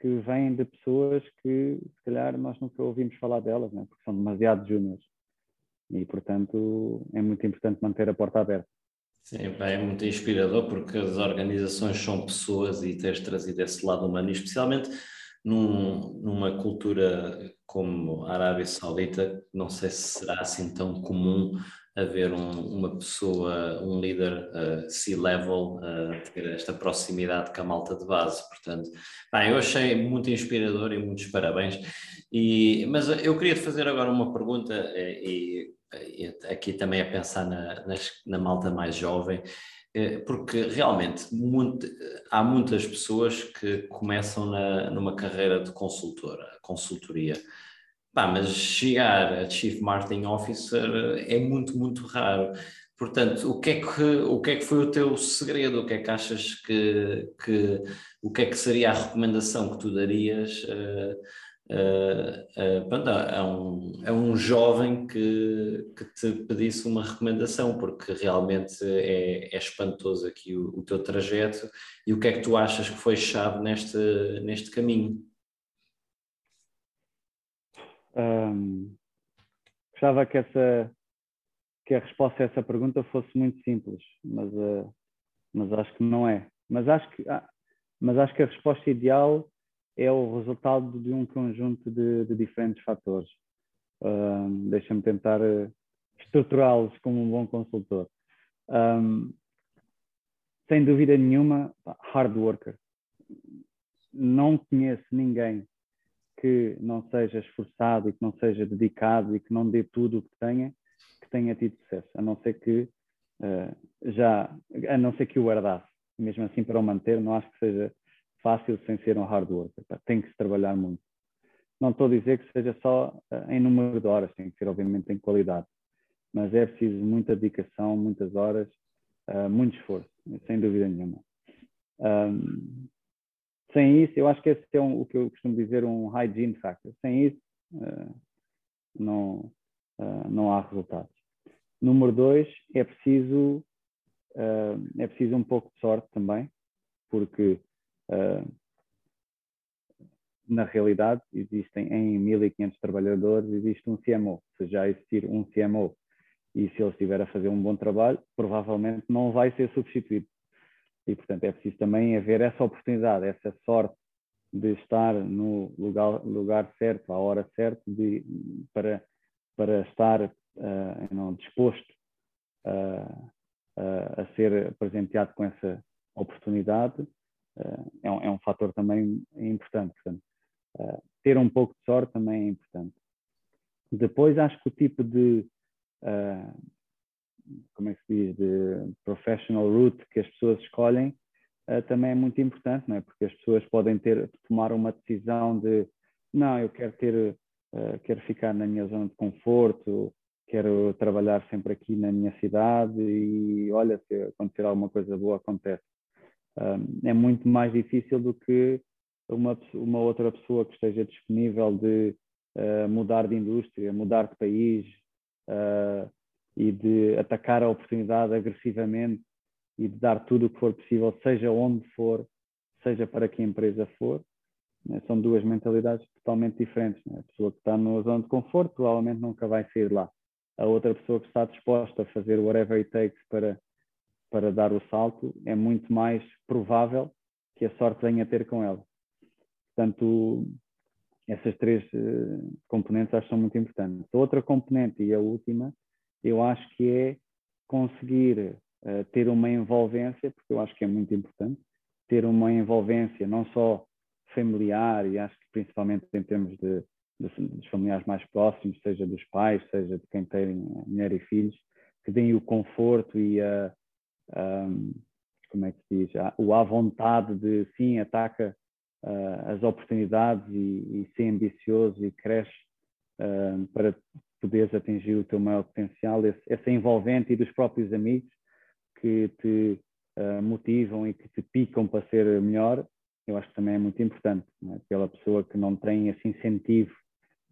B: que vêm de pessoas que, se calhar, nós nunca ouvimos falar delas, né? porque são demasiado júniores. E, portanto, é muito importante manter a porta aberta.
A: Sim, é muito inspirador porque as organizações são pessoas e teres trazido esse lado humano, e especialmente num, numa cultura como a Arábia Saudita, não sei se será assim tão comum haver um, uma pessoa, um líder uh, C-level, uh, ter esta proximidade com a malta de base. Portanto, bem, eu achei muito inspirador e muitos parabéns. E, mas eu queria te fazer agora uma pergunta, eh, e, e aqui também a pensar na, na, malta mais jovem, porque realmente muito, há muitas pessoas que começam na, numa carreira de consultora, consultoria. Pá, mas chegar a Chief Marketing Officer é muito, muito raro. Portanto, o que é que, o que, é que foi o teu segredo? O que é que achas que, que o que é que seria a recomendação que tu darias uh, uh, uh, a, um, a um jovem que, que te pedisse uma recomendação? Porque realmente é, é espantoso aqui o, o, teu trajeto e o que é que tu achas que foi chave neste, neste caminho?
B: Um, gostava que essa que a resposta a essa pergunta fosse muito simples, mas, uh, mas acho que não é. Mas acho que, ah, mas acho que a resposta ideal é o resultado de um conjunto de, de diferentes fatores. Uh, Deixa-me tentar uh, estruturá-los como um bom consultor. Um, sem dúvida nenhuma, hard worker. Não conheço ninguém que não seja esforçado e que não seja dedicado e que não dê tudo o que tenha, que tenha tido sucesso, a não ser que uh, já, a não ser que o herdasse. Mesmo assim, para o manter, não acho que seja fácil sem ser um hard worker. Tem que se trabalhar muito. Não estou a dizer que seja só uh, em número de horas, tem que ser obviamente em qualidade, mas é preciso muita dedicação, muitas horas, uh, muito esforço, sem dúvida nenhuma. Um, sem isso, eu acho que esse é um, o que eu costumo dizer um hygiene factor. Sem isso, uh, não, uh, não há resultados. Número dois, é preciso, uh, é preciso um pouco de sorte também, porque na realidade existem em 1500 trabalhadores, existe um CMO. Se já existir um CMO e se ele estiver a fazer um bom trabalho, provavelmente não vai ser substituído e, portanto, é preciso também haver essa oportunidade, essa sorte de estar no lugar, lugar certo, à hora certa, de, para, para estar uh, não, disposto uh, uh, a ser presenteado com essa oportunidade, é um, é, um, fator também importante. Portanto, ter um pouco de sorte também é importante. Depois, acho que o tipo de como é que se diz, de professional route que as pessoas escolhem uh, também é muito importante, não é? Porque as pessoas podem ter tomar uma decisão de não, eu quero ter, uh, quero ficar na minha zona de conforto, quero trabalhar sempre aqui na minha cidade e olha, se acontecer alguma coisa boa acontece. Um, é muito mais difícil do que uma, uma outra pessoa que esteja disponível de uh, mudar de indústria, mudar de país, uh, e de atacar a oportunidade agressivamente e de dar tudo o que for possível, seja onde for, seja para que empresa for. Né? São duas mentalidades totalmente diferentes. Né? A pessoa que está na zona de conforto provavelmente nunca vai sair lá. A outra pessoa que está disposta a fazer whatever it takes para, para dar o salto é muito mais provável que a sorte venha a ter com ela. Portanto, essas três uh, componentes acho que são muito importantes. A outra componente e a última eu acho que é conseguir uh, ter uma envolvência, porque eu acho que é muito importante, ter uma envolvência não só familiar, e acho que principalmente em termos de, de, dos familiares mais próximos, seja dos pais, seja de quem tem mulher e filhos, que deem o conforto e a, a como é que se diz, a, o à vontade de sim, ataca uh, as oportunidades e, e ser ambicioso e cresce uh, para poderes atingir o teu maior potencial, esse, essa envolvente e dos próprios amigos que te uh, motivam e que te picam para ser melhor, eu acho que também é muito importante. É? Pela pessoa que não tem esse incentivo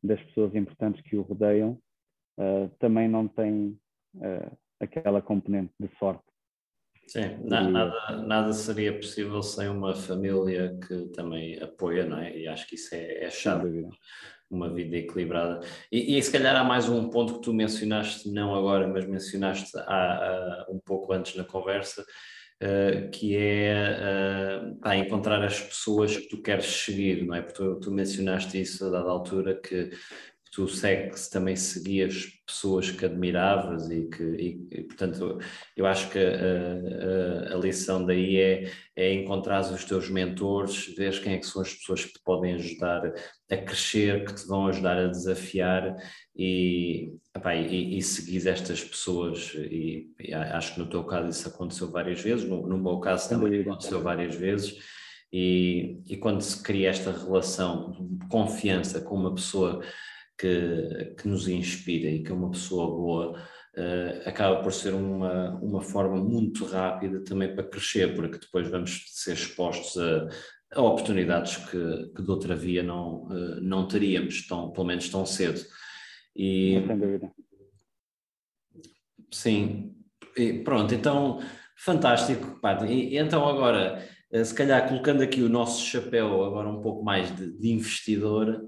B: das pessoas importantes que o rodeiam, uh, também não tem uh, aquela componente de sorte.
A: Sim, nada, nada seria possível sem uma família que também apoia, não é? E acho que isso é, é chave uma vida equilibrada. E, e se calhar há mais um ponto que tu mencionaste, não agora, mas mencionaste há, há um pouco antes na conversa, uh, que é uh, encontrar as pessoas que tu queres seguir, não é? Porque tu, tu mencionaste isso a dada altura, que tu segues, também seguias pessoas que admiravas e que, e, e, portanto, eu acho que a, a, a lição daí é, é encontrar os teus mentores, ver quem é que são as pessoas que te podem ajudar a crescer, que te vão ajudar a desafiar e, epá, e, e seguir estas pessoas. E, e, acho que no teu caso isso aconteceu várias vezes, no, no meu caso também aconteceu várias vezes. E, e quando se cria esta relação de confiança com uma pessoa que, que nos inspira e que é uma pessoa boa, uh, acaba por ser uma, uma forma muito rápida também para crescer, porque depois vamos ser expostos a, a oportunidades que, que de outra via não, uh, não teríamos, tão, pelo menos tão cedo.
B: E, Sem dúvida.
A: Sim, e pronto, então fantástico. E, então agora se calhar colocando aqui o nosso chapéu agora um pouco mais de, de investidor,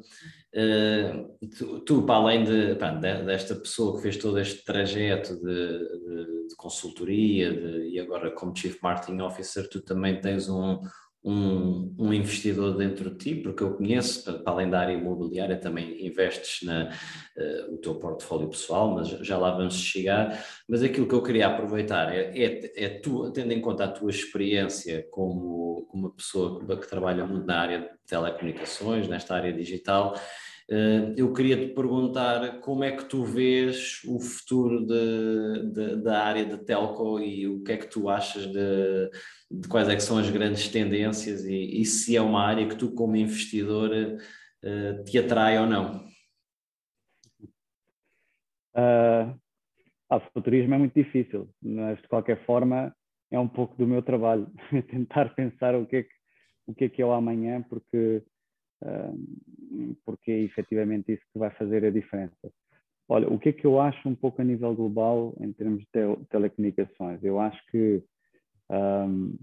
A: uh, tu, tu, para além de, de, desta pessoa que fez todo este trajeto de, de consultoria e agora como Chief Marketing Officer, tu também tens um, um, um, investidor dentro de ti, porque eu conheço, para além da área imobiliária, também investes na uh, o teu portfólio pessoal, mas já lá vamos chegar. Mas aquilo que eu queria aproveitar é, é, é tu, tendo em conta a tua experiência como, como uma pessoa que trabalha muito na área de telecomunicações, nesta área digital, eh, eu queria te perguntar como é que tu vês o futuro de, de, da área de telco e o que é que tu achas de, de quais é são as grandes tendências e, e, se é uma área que tu como investidor uh, te atrai ou não.
B: Uh, ah, futurismo é muito difícil, mas de qualquer forma é um pouco do meu trabalho, tentar pensar o que é que, o que, é, que é o amanhã, porque porque é efetivamente isso que vai fazer a diferença. Olha, o que é que eu acho um pouco a nível global em termos de telecomunicações? Eu acho que um,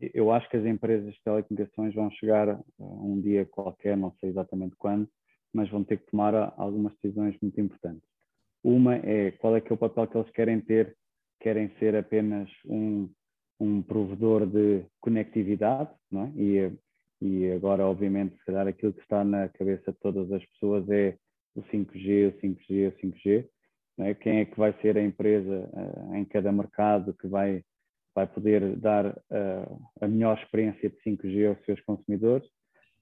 B: eu acho que as empresas de telecomunicações vão chegar a um dia qualquer, não sei exatamente quando, mas vão ter que tomar algumas decisões muito importantes. Uma é qual é que é o papel que eles querem ter, querem ser apenas um, um provedor de conectividade, não é? E e agora, obviamente, se calhar aquilo que está na cabeça de todas as pessoas é o 5G, o 5G, o 5G. É? Quem é que vai ser a empresa uh, em cada mercado que vai, vai poder dar uh, a melhor experiência de 5G aos seus consumidores?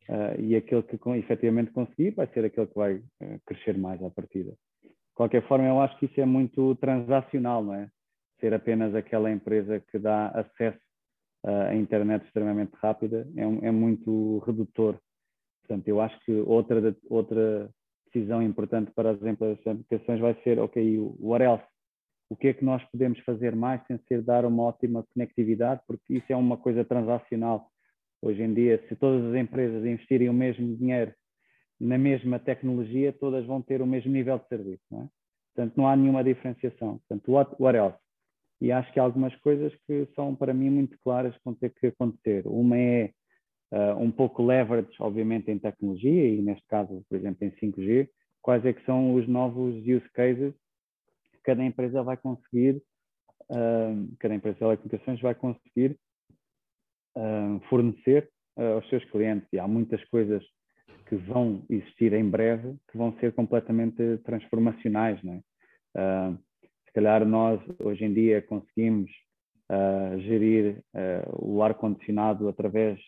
B: Uh, e aquele que efetivamente conseguir vai ser aquele que vai crescer mais à partida. De qualquer forma, eu acho que isso é muito transacional, não é? Ser apenas aquela empresa que dá acesso a internet extremamente rápida é, é, muito redutor. Portanto, eu acho que outra, outra decisão importante para as aplicações vai ser, ok, what else? O que é que nós podemos fazer mais sem ser dar uma ótima conectividade? Porque isso é uma coisa transacional. Hoje em dia, se todas as empresas investirem o mesmo dinheiro na mesma tecnologia, todas vão ter o mesmo nível de serviço. Não é? Portanto, não há nenhuma diferenciação. Portanto, what, what else? e acho que há algumas coisas que são para mim muito claras que vão ter que acontecer. Uma é uh, um pouco leverage, obviamente, em tecnologia e neste caso, por exemplo, em 5G, quais é que são os novos use cases cada empresa vai conseguir, uh, cada empresa de telecomunicações vai conseguir uh, fornecer aos seus clientes. E há muitas coisas que vão existir em breve que vão ser completamente transformacionais, não é? Se calhar nós, hoje em dia, conseguimos uh, gerir uh, o ar-condicionado através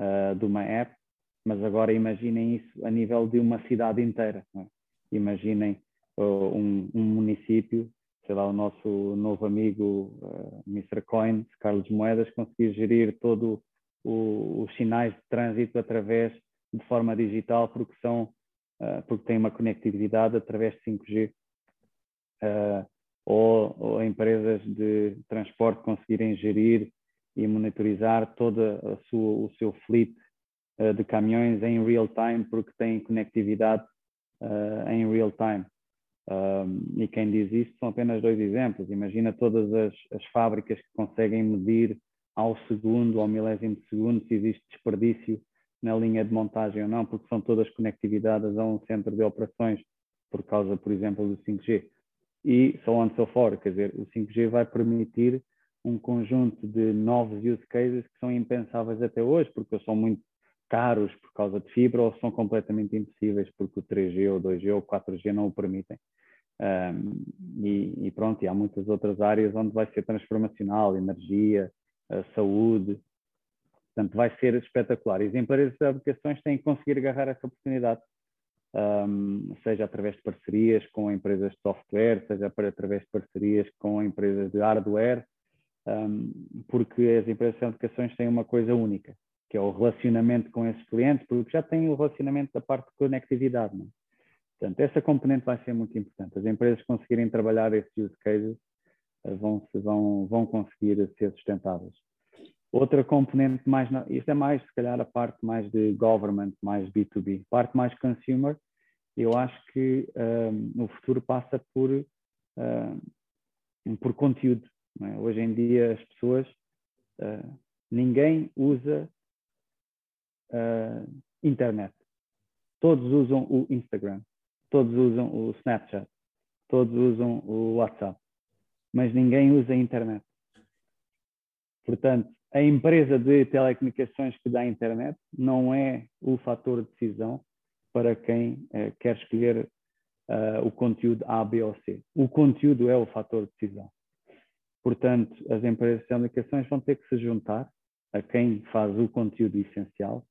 B: uh, de uma app, mas agora imaginem isso a nível de uma cidade inteira. É? Imaginem um, um, município, sei lá, o nosso novo amigo Mr. Coin, Carlos Moedas, conseguir gerir todo os sinais de trânsito através de forma digital, porque são porque tem uma conectividade através de 5G. Uh, ou, ou empresas de transporte conseguirem gerir e monitorizar sua, o seu fleet uh, de caminhões em real time, porque têm conectividade uh, em real time. Um, e quem diz isto são apenas dois exemplos. Imagina todas as, as fábricas que conseguem medir ao segundo, ao milésimo de segundo, se existe desperdício na linha de montagem ou não, porque são todas conectividadas a um centro de operações por causa, por exemplo, do 5G e so on so forth. Quer dizer, o 5G vai permitir um conjunto de novos use cases que são impensáveis até hoje, porque são muito caros por causa de fibra ou são completamente impossíveis porque o 3G ou 2G ou 4G não o permitem. Um, e, e, pronto, e há muitas outras áreas onde vai ser transformacional, energia, saúde, portanto vai ser espetacular. E as empresas de aplicações têm que conseguir agarrar essa oportunidade um, seja através de parcerias com empresas de software, seja através de parcerias com empresas de hardware, um, porque as empresas de aplicações têm uma coisa única, que é o relacionamento com esses clientes, porque já têm o relacionamento da parte de conectividade. Não? É? Portanto, essa componente vai ser muito importante. As empresas conseguirem trabalhar esses use cases eh, vão, vão, vão conseguir ser sustentáveis. Outra componente mais, isto é mais, se calhar, a parte mais de government, mais B2B. Parte mais consumer, eu acho que um, o futuro passa por, um, por conteúdo. É? Hoje em dia as pessoas uh, ninguém usa uh, internet. Todos usam o Instagram, todos usam o Snapchat, todos usam o WhatsApp, mas ninguém usa a internet. Portanto, a empresa de telecomunicações que dá a internet não é o fator de decisão para quem uh, quer escolher uh, o conteúdo A, B ou C. O conteúdo é o fator de decisão. Portanto, as empresas de telecomunicações vão ter que se juntar a quem faz o conteúdo essencial,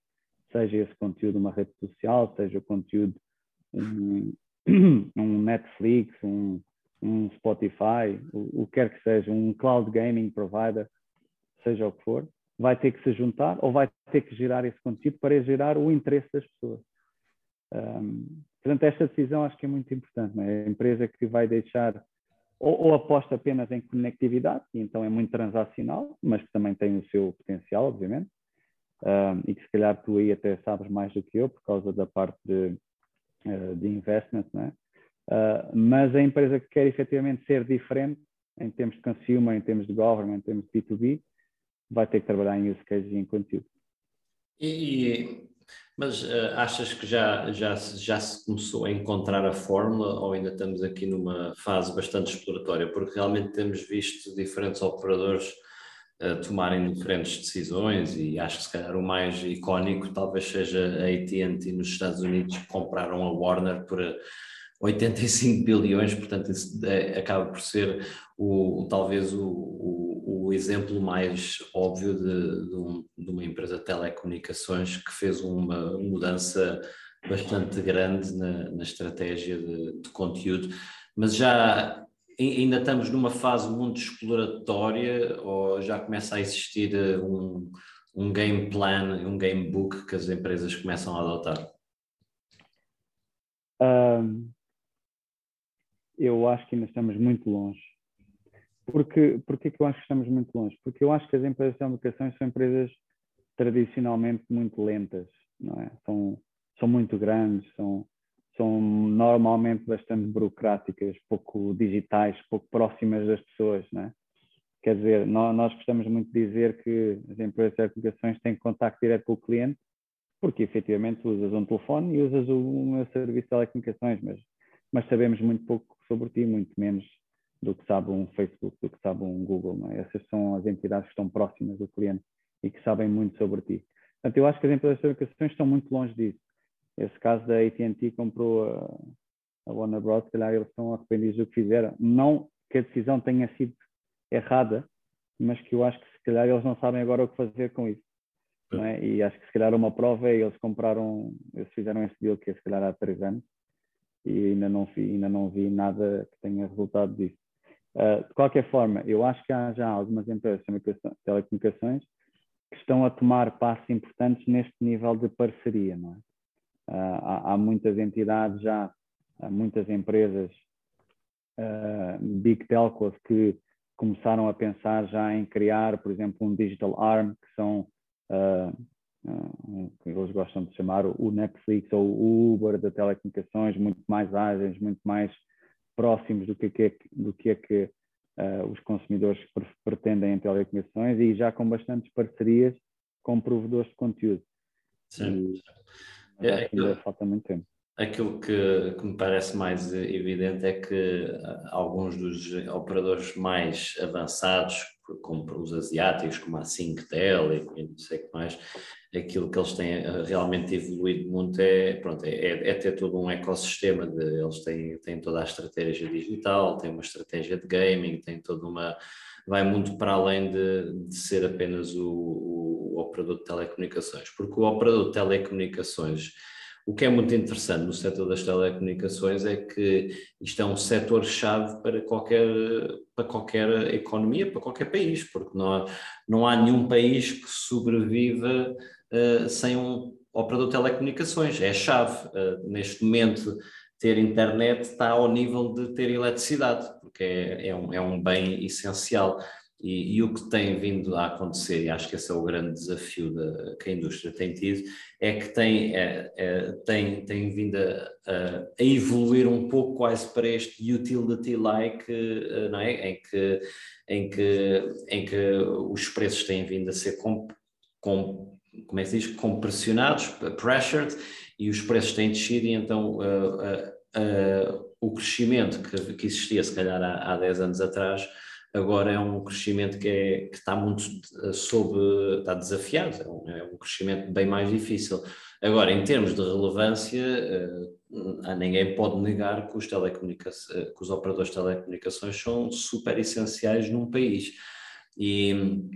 B: seja esse conteúdo uma rede social, seja o conteúdo um, um Netflix, um, um Spotify, o, que quer que seja, um cloud gaming provider, seja o que for, vai ter que se juntar ou vai ter que gerar esse conteúdo para gerar o interesse das pessoas. Um, portanto, esta decisão acho que é muito importante. É? A empresa que vai deixar ou, ou, aposta apenas em conectividade, e então é muito transacional, mas que também tem o seu potencial, obviamente, um, e que se calhar tu aí até sabes mais do que eu por causa da parte de, de investment, não é? Uh, mas a empresa que quer efetivamente ser diferente em termos de consumer, em termos de government, em termos de B2B, vai ter que trabalhar em use cases e em conteúdo.
A: E, mas uh, achas que já, já, já se começou a encontrar a fórmula ou ainda estamos aqui numa fase bastante exploratória? Porque realmente temos visto diferentes operadores uh, tomarem diferentes decisões e acho que se calhar o mais icónico talvez seja a AT&T nos Estados Unidos que compraram a Warner por 85 bilhões, portanto isso é, acaba por ser o, talvez o, o, o exemplo mais óbvio de, de, um, de, uma empresa de telecomunicações que fez uma mudança bastante grande na, na estratégia de, de, conteúdo, mas já ainda estamos numa fase muito exploratória ou já começa a existir eh, um, um game plan, um game book que as empresas começam a adotar?
B: Um, eu acho que ainda estamos muito longe. Porque, porque que eu acho que estamos muito longe? Porque eu acho que as empresas de comunicações são empresas tradicionalmente muito lentas, não é? São, são muito grandes, são, são normalmente bastante burocráticas, pouco digitais, pouco próximas das pessoas, não é? Quer dizer, nós, nós gostamos muito de dizer que as empresas de comunicações têm contato direto com o cliente, porque efetivamente usas um telefone e usas o meu serviço de telecomunicações, mas, mas sabemos muito pouco sobre ti, muito menos do que sabe um Facebook, do que sabe um Google. É? Essas são as entidades que estão próximas do cliente e que sabem muito sobre ti. Portanto, eu acho que as empresas de comunicações estão muito longe disso. Esse caso da AT&T comprou a, a Warner Bros., se calhar eles estão arrependidos do que fizeram. Não que a decisão tenha sido errada, mas que eu acho que se calhar eles não sabem agora o que fazer com isso. É? E acho que se calhar uma prova é eles compraram, eles fizeram esse deal que é se calhar há três anos, e ainda não vi, ainda não vi nada que tenha resultado disso. Uh, de qualquer forma, eu acho que há já algumas empresas de telecomunicações que estão a tomar passos importantes neste nível de parceria. Não é? Uh, há, há, muitas entidades já, há muitas empresas, uh, big telcos, que começaram a pensar já em criar, por exemplo, um digital arm, que são que eles gostam de chamar o Netflix ou o Uber da telecomunicações, muito mais ágeis, muito mais próximos do que é, do que, é que uh, os consumidores pretendem em telecomunicações e já com bastantes parcerias com provedores de conteúdo.
A: Sim.
B: E, é, ainda falta muito tempo.
A: Aquilo que, que, me parece mais evidente é que ah, alguns dos operadores mais avançados, como os asiáticos, como a Synctel e não sei o que mais, aquilo que eles têm ah, realmente evoluído muito é, pronto, é, é ter todo um ecossistema, de, eles têm, têm toda a estratégia digital, têm uma estratégia de gaming, têm toda uma... vai muito para além de, de ser apenas o, o operador de telecomunicações, porque o operador de telecomunicações o que é muito interessante no setor das telecomunicações é que isto é um setor-chave para qualquer, para qualquer economia, para qualquer país, porque não há, não há nenhum país que sobreviva uh, sem um operador de telecomunicações. É chave. Uh, neste momento, ter internet está ao nível de ter eletricidade, porque é, é, um, é um bem essencial. E, e, o que tem vindo a acontecer, e acho que esse é o grande desafio que a indústria tem tido, é que tem, é, é, tem, tem vindo a, a, evoluir um pouco quase para este utility-like, eh, não é? em, que, em, que, em que os preços têm vindo a ser com, com, como é que se diz? compressionados, pressured, e os preços têm descido, e então uh, uh, uh, o crescimento que, que, existia, se calhar, há, há 10 anos atrás, agora é um crescimento que, é, que está muito sob, está desafiado, é um, é um, crescimento bem mais difícil. Agora, em termos de relevância, uh, ninguém pode negar que os, telecomunica que os operadores de telecomunicações são super essenciais num país. E,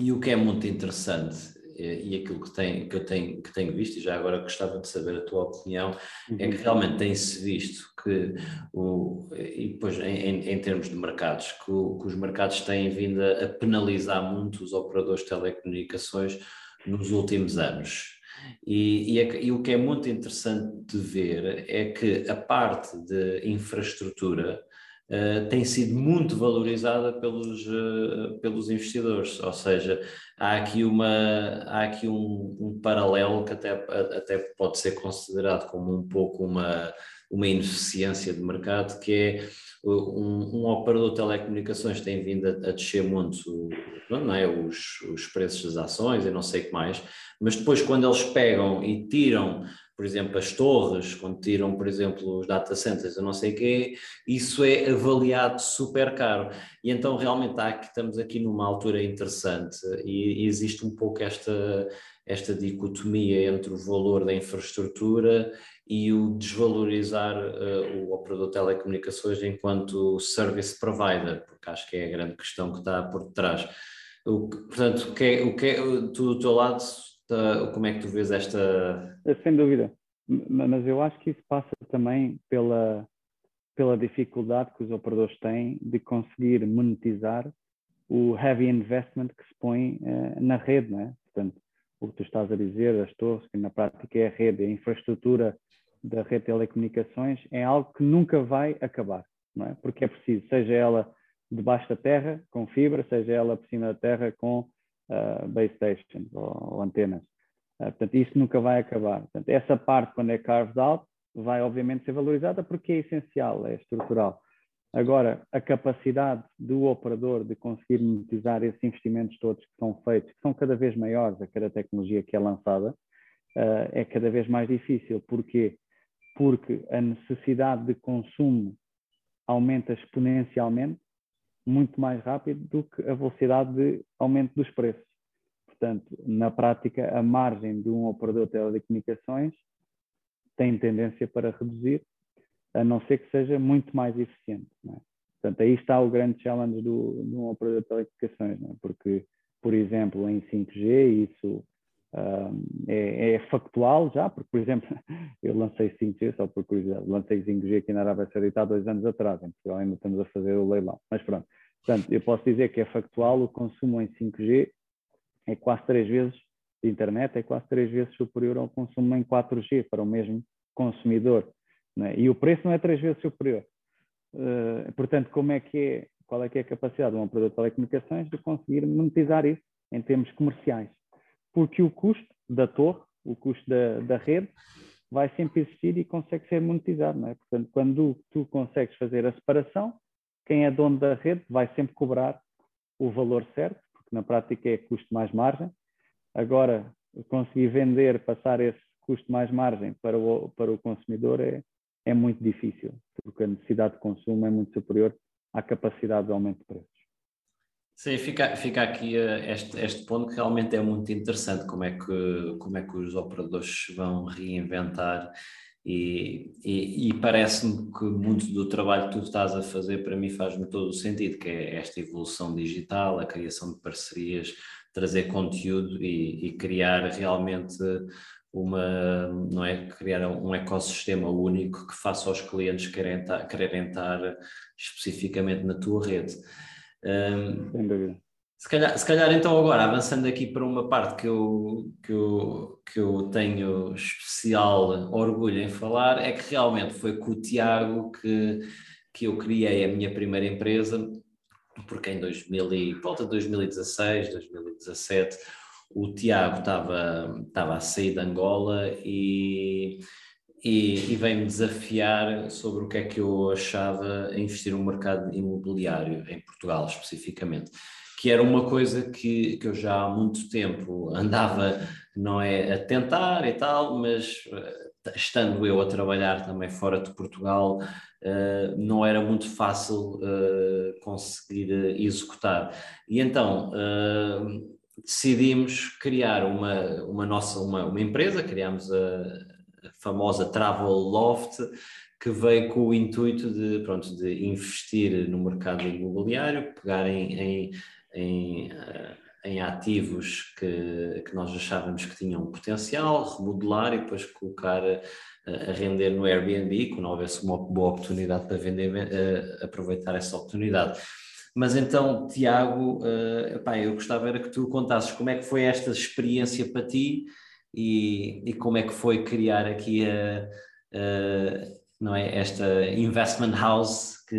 A: e o que é muito interessante e aquilo que, tem, que eu tenho, que tenho visto, e já agora gostava de saber a tua opinião, uhum. é que uhum. realmente tem-se visto que, o, e depois em, em termos de mercados, que, o, que, os mercados têm vindo a penalizar muito os operadores de telecomunicações nos últimos anos. E, e, é, e, o que é muito interessante de ver é que a parte de infraestrutura uh, tem sido muito valorizada pelos, uh, pelos investidores, ou seja, há aqui, uma, há aqui um, um, paralelo que até, até pode ser considerado como um pouco uma, uma ineficiência de mercado, que é um, um operador de telecomunicações tem vindo a, a descer muito não é, os, os preços das ações e não sei o que mais, mas depois quando eles pegam e tiram por exemplo, as torres, quando tiram, por exemplo, os data centers, eu não sei o quê, isso é avaliado super caro. E então realmente há, estamos aqui numa altura interessante e, e existe um pouco esta, esta dicotomia entre o valor da infraestrutura e o desvalorizar uh, o operador de telecomunicações enquanto service provider, porque acho que é a grande questão que está por detrás. O, portanto, o que é, o que é, do teu lado como é que tu vês esta.
B: Sem dúvida, mas eu acho que isso passa também pela, pela dificuldade que os operadores têm de conseguir monetizar o heavy investment que se põe uh, na rede, não é? Portanto, o que tu estás a dizer, as torres, que na prática é a rede, a infraestrutura da rede de telecomunicações, é algo que nunca vai acabar, não é? Porque é preciso, seja ela debaixo da terra com fibra, seja ela por cima da terra com uh, base stations ou, ou antenas. Uh, portanto, isso nunca vai acabar. Portanto, essa parte, quando é carved out, vai obviamente ser valorizada porque é essencial, é estrutural. Agora, a capacidade do operador de conseguir monetizar esses investimentos todos que são feitos, que são cada vez maiores a cada tecnologia que é lançada, uh, é cada vez mais difícil. Porquê? Porque a necessidade de consumo aumenta exponencialmente muito mais rápido do que a velocidade de aumento dos preços. Portanto, na prática, a margem de um operador de telecomunicações tem tendência para reduzir, a não ser que seja muito mais eficiente. É? Portanto, aí está o grande challenge do, de um operador de telecomunicações, é? porque, por exemplo, em 5G, isso é, é, factual já, porque, por exemplo, eu lancei 5G, só por curiosidade, lancei 5G aqui na Arábia Saudita há dois anos atrás, em Portugal ainda estamos a fazer o leilão, mas pronto. Portanto, eu posso dizer que é factual, o consumo em 5G é quase três vezes de internet, é quase três vezes superior ao consumo em 4G para o mesmo consumidor. É? E o preço não é três vezes superior. Uh, portanto, como é que é, qual é que é a capacidade de um operador de telecomunicações de conseguir monetizar isso em termos comerciais? porque o custo da torre, o custo da, da rede, vai sempre existir e consegue ser monetizado. Não é? Portanto, quando tu consegues fazer a separação, quem é dono da rede vai sempre cobrar o valor certo, porque na prática é custo mais margem. Agora, conseguir vender, passar esse custo mais margem para o, para o consumidor é, é muito difícil, porque a necessidade de consumo é muito superior à capacidade de aumento de preços.
A: Sim, fica, fica aqui uh, este, este ponto que realmente é muito interessante, como é que, como é que os operadores vão reinventar e, e, e parece-me que muito do trabalho que tu estás a fazer para mim faz-me todo o sentido, que é esta evolução digital, a criação de parcerias, trazer conteúdo e, e criar realmente uma, não é, criar um ecossistema único que faça aos clientes quererem estar, quererem estar especificamente na tua rede. Um, Sem dúvida. Se calhar, se calhar, então agora avançando aqui para uma parte que eu, que, eu, que eu tenho especial orgulho em falar, é que realmente foi com o Tiago que, que eu criei a minha primeira empresa porque em 2000 e, volta de 2016, 2017, o Tiago estava, estava a sair de Angola e, e, e veio-me desafiar sobre o que é que eu achava em investir no mercado imobiliário, em Portugal especificamente que era uma coisa que, que eu já há muito tempo andava, não é, a tentar e tal, mas eh, estando eu a trabalhar também fora de Portugal, uh, não era muito fácil uh, conseguir executar. E então uh, decidimos criar uma, uma nossa uma, uma empresa, criámos a, a famosa Travel Loft, que veio com o intuito de, pronto, de investir no mercado imobiliário, pegar em, em em, eh, em ativos que, que nós achávamos que tinham potencial, remodelar e depois colocar a, a render no Airbnb, quando houvesse uma boa oportunidade para vender, uh, aproveitar essa oportunidade. Mas então, Tiago, epá, eu gostava era que tu contasses como é que foi esta experiência para ti e, e como é que foi criar aqui a, a não é, esta investment house que,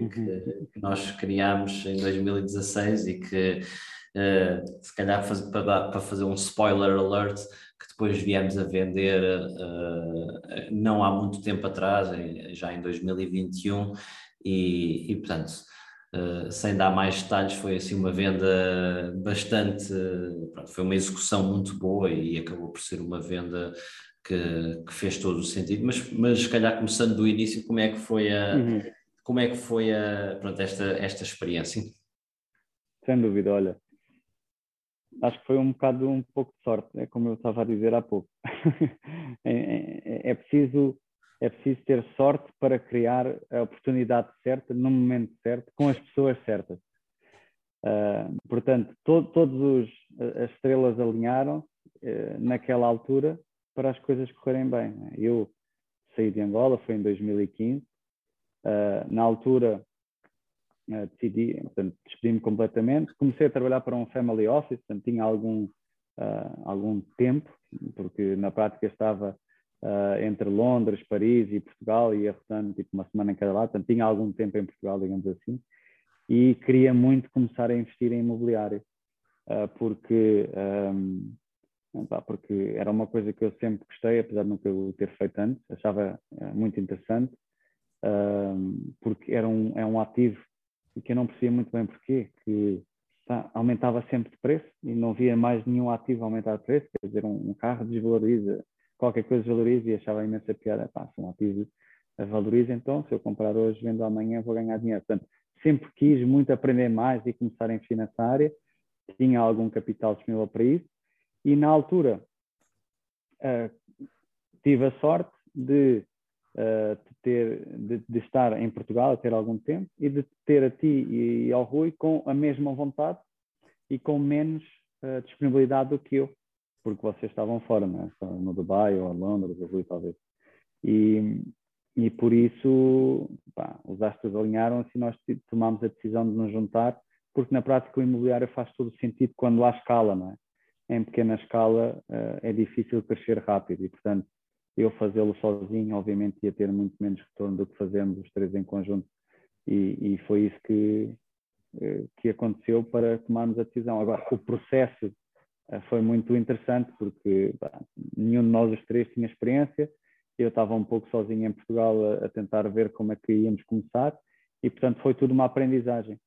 A: uhum. que, que nós criámos em 2016 e que, uh, se calhar, faz, para, para fazer um spoiler alert, que depois viemos a vender uh, não há muito tempo atrás, já em 2021, e, e portanto. Uh, sem dar mais detalhes, foi assim uma venda bastante, pronto, foi uma execução muito boa e acabou por ser uma venda que, que, fez todo o sentido, mas, mas se calhar começando do início, como é que foi a, uhum como é que foi a, pronto, esta, esta experiência?
B: Sem dúvida, olha, acho que foi um bocado um pouco de sorte, é como eu estava a dizer há pouco. É, é, é, preciso é preciso ter sorte para criar a oportunidade certa, no momento certo, com as pessoas certas. Uh, portanto, todas as estrelas alinharam uh, naquela altura para as coisas correrem bem. Eu saí de Angola, foi em 2015, Uh, na altura, uh, decidi, portanto, despedi-me completamente. Comecei a trabalhar para um family office, portanto, tinha algum, uh, algum tempo, porque na prática estava entre Londres, Paris e Portugal, e ia rodando tipo uma semana em cada lado, portanto, tinha algum tempo em Portugal, digamos assim, e queria muito começar a investir em imobiliário, porque. Um, porque era uma coisa que eu sempre gostei, apesar de nunca o ter feito antes, achava muito interessante porque era um, é um ativo que eu não percebia muito bem porquê, que tá, aumentava sempre de preço e não via mais nenhum ativo aumentar de preço, quer dizer, um, um carro desvaloriza, qualquer coisa desvaloriza e achava imensa piada, pá, se um ativo valoriza, então se eu comprar hoje, vendo amanhã, vou ganhar dinheiro. Portanto, sempre quis muito aprender mais e começar a investir nessa área, tinha algum capital disponível para isso, e na altura uh, tive a sorte de uh, de, ter, de, de, estar em Portugal, a ter algum tempo, e de ter a ti e ao Rui com a mesma vontade e com menos uh, disponibilidade do que eu, porque vocês estavam fora, né? no Dubai ou Londres, ou Rui talvez. E, e por isso pá, os astros alinharam-se e nós tomámos a decisão de nos juntar, porque na prática o imobiliário faz todo sentido quando há escala, não é? Em pequena escala uh, é difícil crescer rápido e, portanto, eu fazê-lo sozinho, obviamente, ia ter muito menos retorno do que fazemos os três em conjunto. E, e foi isso que, eh, que aconteceu para tomarmos a decisão. Agora, o processo eh, foi muito interessante porque bah, nenhum de nós os três tinha experiência. Eu estava um pouco sozinho em Portugal a, a, tentar ver como é que íamos começar e, portanto, foi tudo uma aprendizagem.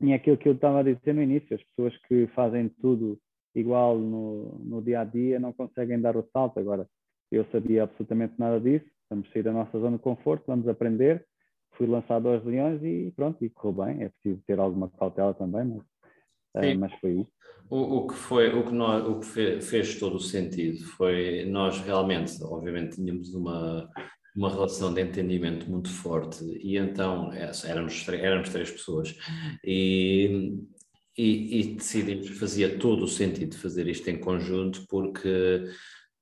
B: E é aquilo que eu estava a dizer no início, as pessoas que fazem tudo igual no, no dia a dia não conseguem dar o salto. Agora, eu sabia absolutamente nada disso, vamos sair da nossa zona de conforto, vamos aprender. Fui lançado aos leões e pronto, e correu bem. É preciso ter alguma cautela também, mas, uh, mas foi isso.
A: O, o, que foi, o que, nós, o que fez, fez todo o sentido foi nós realmente, obviamente, tínhamos uma, uma relação de entendimento muito forte e então é, éramos, éramos três pessoas e, e, e decidimos, fazia todo o sentido fazer isto em conjunto porque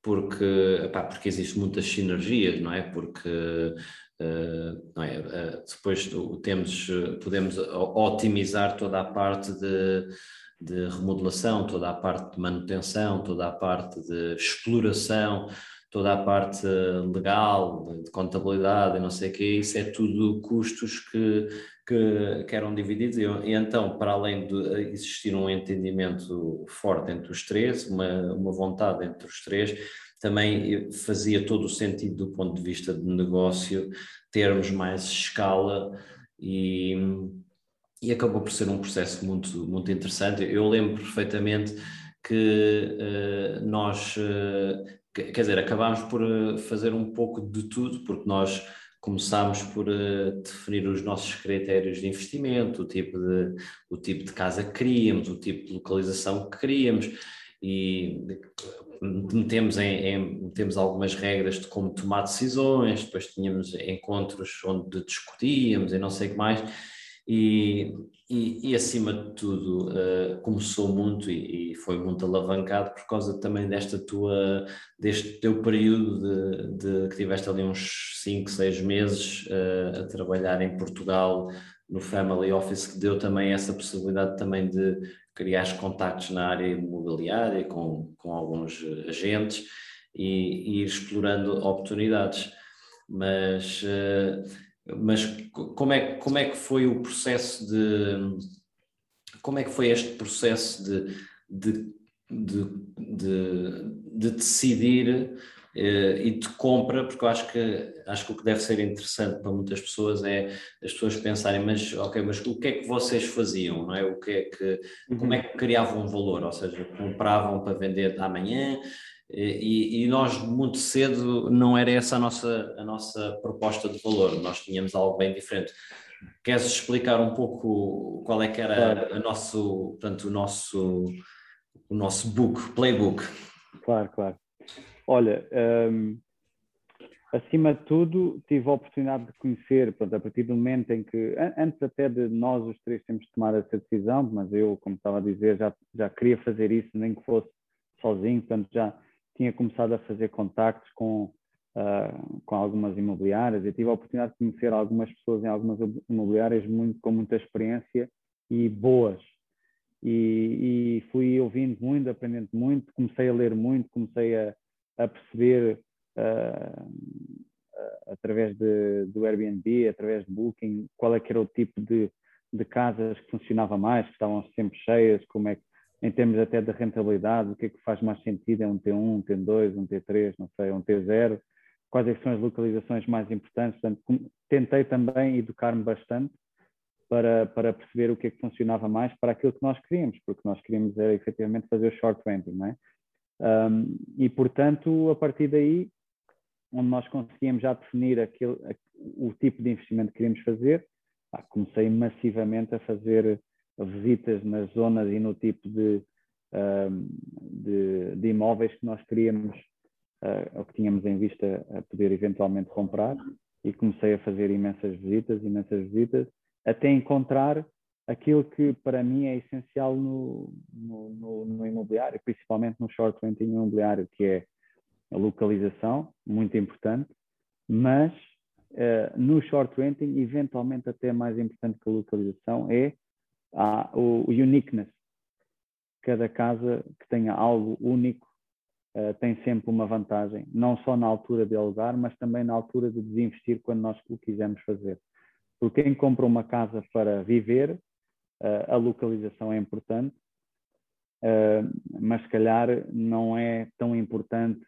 A: porque, epá, porque existem muitas sinergias, não é? Porque uh, não é? Uh, depois temos, podemos otimizar toda a parte de, de remodelação, toda a parte de manutenção, toda a parte de exploração, toda a parte legal, de contabilidade e não sei o quê, isso é tudo custos que, que, que eram divididos e, e, então, para além de existir um entendimento forte entre os três, uma, uma vontade entre os três, também fazia todo o sentido do ponto de vista de negócio termos mais escala e, e acabou por ser um processo muito, muito interessante. Eu lembro perfeitamente que uh, nós, uh, quer dizer, acabámos por uh, fazer um pouco de tudo, porque nós começámos por definir os nossos critérios de investimento, o tipo de, o tipo de casa que queríamos, o tipo de localização que queríamos, e metemos, em, em, metemos algumas regras de como tomar decisões, depois tínhamos encontros onde discutíamos e não sei o que mais, e, e, e acima de tudo uh, começou muito e, e, foi muito alavancado por causa também desta tua, deste teu período de, de que tiveste ali uns 5, 6 meses uh, a trabalhar em Portugal no Family Office que deu também essa possibilidade também de criar contactos na área imobiliária com, com alguns agentes e, e ir explorando oportunidades. Mas, eh, mas como, é, como é que foi o processo de. Como é que foi este processo de, de, de, de, de decidir eh, e de compra, porque eu acho que, acho que o que deve ser interessante para muitas pessoas é as pessoas pensarem, mas ok, mas o que é que vocês faziam, não é? O que é que, como é que criavam valor, ou seja, compravam para vender amanhã, e, e, nós muito cedo não era essa a nossa, a nossa proposta de valor, nós tínhamos algo bem diferente. Queres explicar um pouco qual é que era claro. a nosso, portanto, o nosso, o nosso book, playbook?
B: Claro, claro. Olha, um, acima de tudo, tive a oportunidade de conhecer, pronto, a partir do momento em que, antes até de nós os três termos tomado essa decisão, mas eu, como estava a dizer, já, já queria fazer isso, nem que fosse sozinho, portanto já tinha começado a fazer contactos com, uh, com algumas imobiliárias e tive a oportunidade de conhecer algumas pessoas em algumas imobiliárias muito, com muita experiência e boas. E, e fui ouvindo muito, aprendendo muito, comecei a ler muito, comecei a, a perceber uh, através de, do Airbnb, através de Booking, qual é que era o tipo de, de casas que funcionava mais, que estavam sempre cheias, como é que, em termos até de rentabilidade, o que é que faz mais sentido, é um T1, um T2, um T3, não sei, um T0, quais é são as localizações mais importantes, portanto, tentei também educar-me bastante para, para perceber o que é que funcionava mais para aquilo que nós queríamos, porque nós queríamos era efetivamente fazer o short renting, não é? Um, e, portanto, a partir daí, onde nós conseguíamos já definir aquele, o tipo de investimento que queríamos fazer, comecei massivamente a fazer visitas nas zonas e no tipo de, de, de, imóveis que nós queríamos, uh, ou que tínhamos em vista a poder eventualmente comprar, e comecei a fazer imensas visitas, imensas visitas, até encontrar aquilo que para mim é essencial no, no, no, no imobiliário, principalmente no short renting imobiliário, que é a localização, muito importante, mas uh, no short renting, eventualmente até mais importante que a localização, é a, o, o uniqueness. Cada casa que tenha algo único uh, tem sempre uma vantagem, não só na altura de alugar, mas também na altura de desinvestir quando nós o quisermos fazer. Porque quem compra uma casa para viver a localização é importante, mas se calhar não é tão importante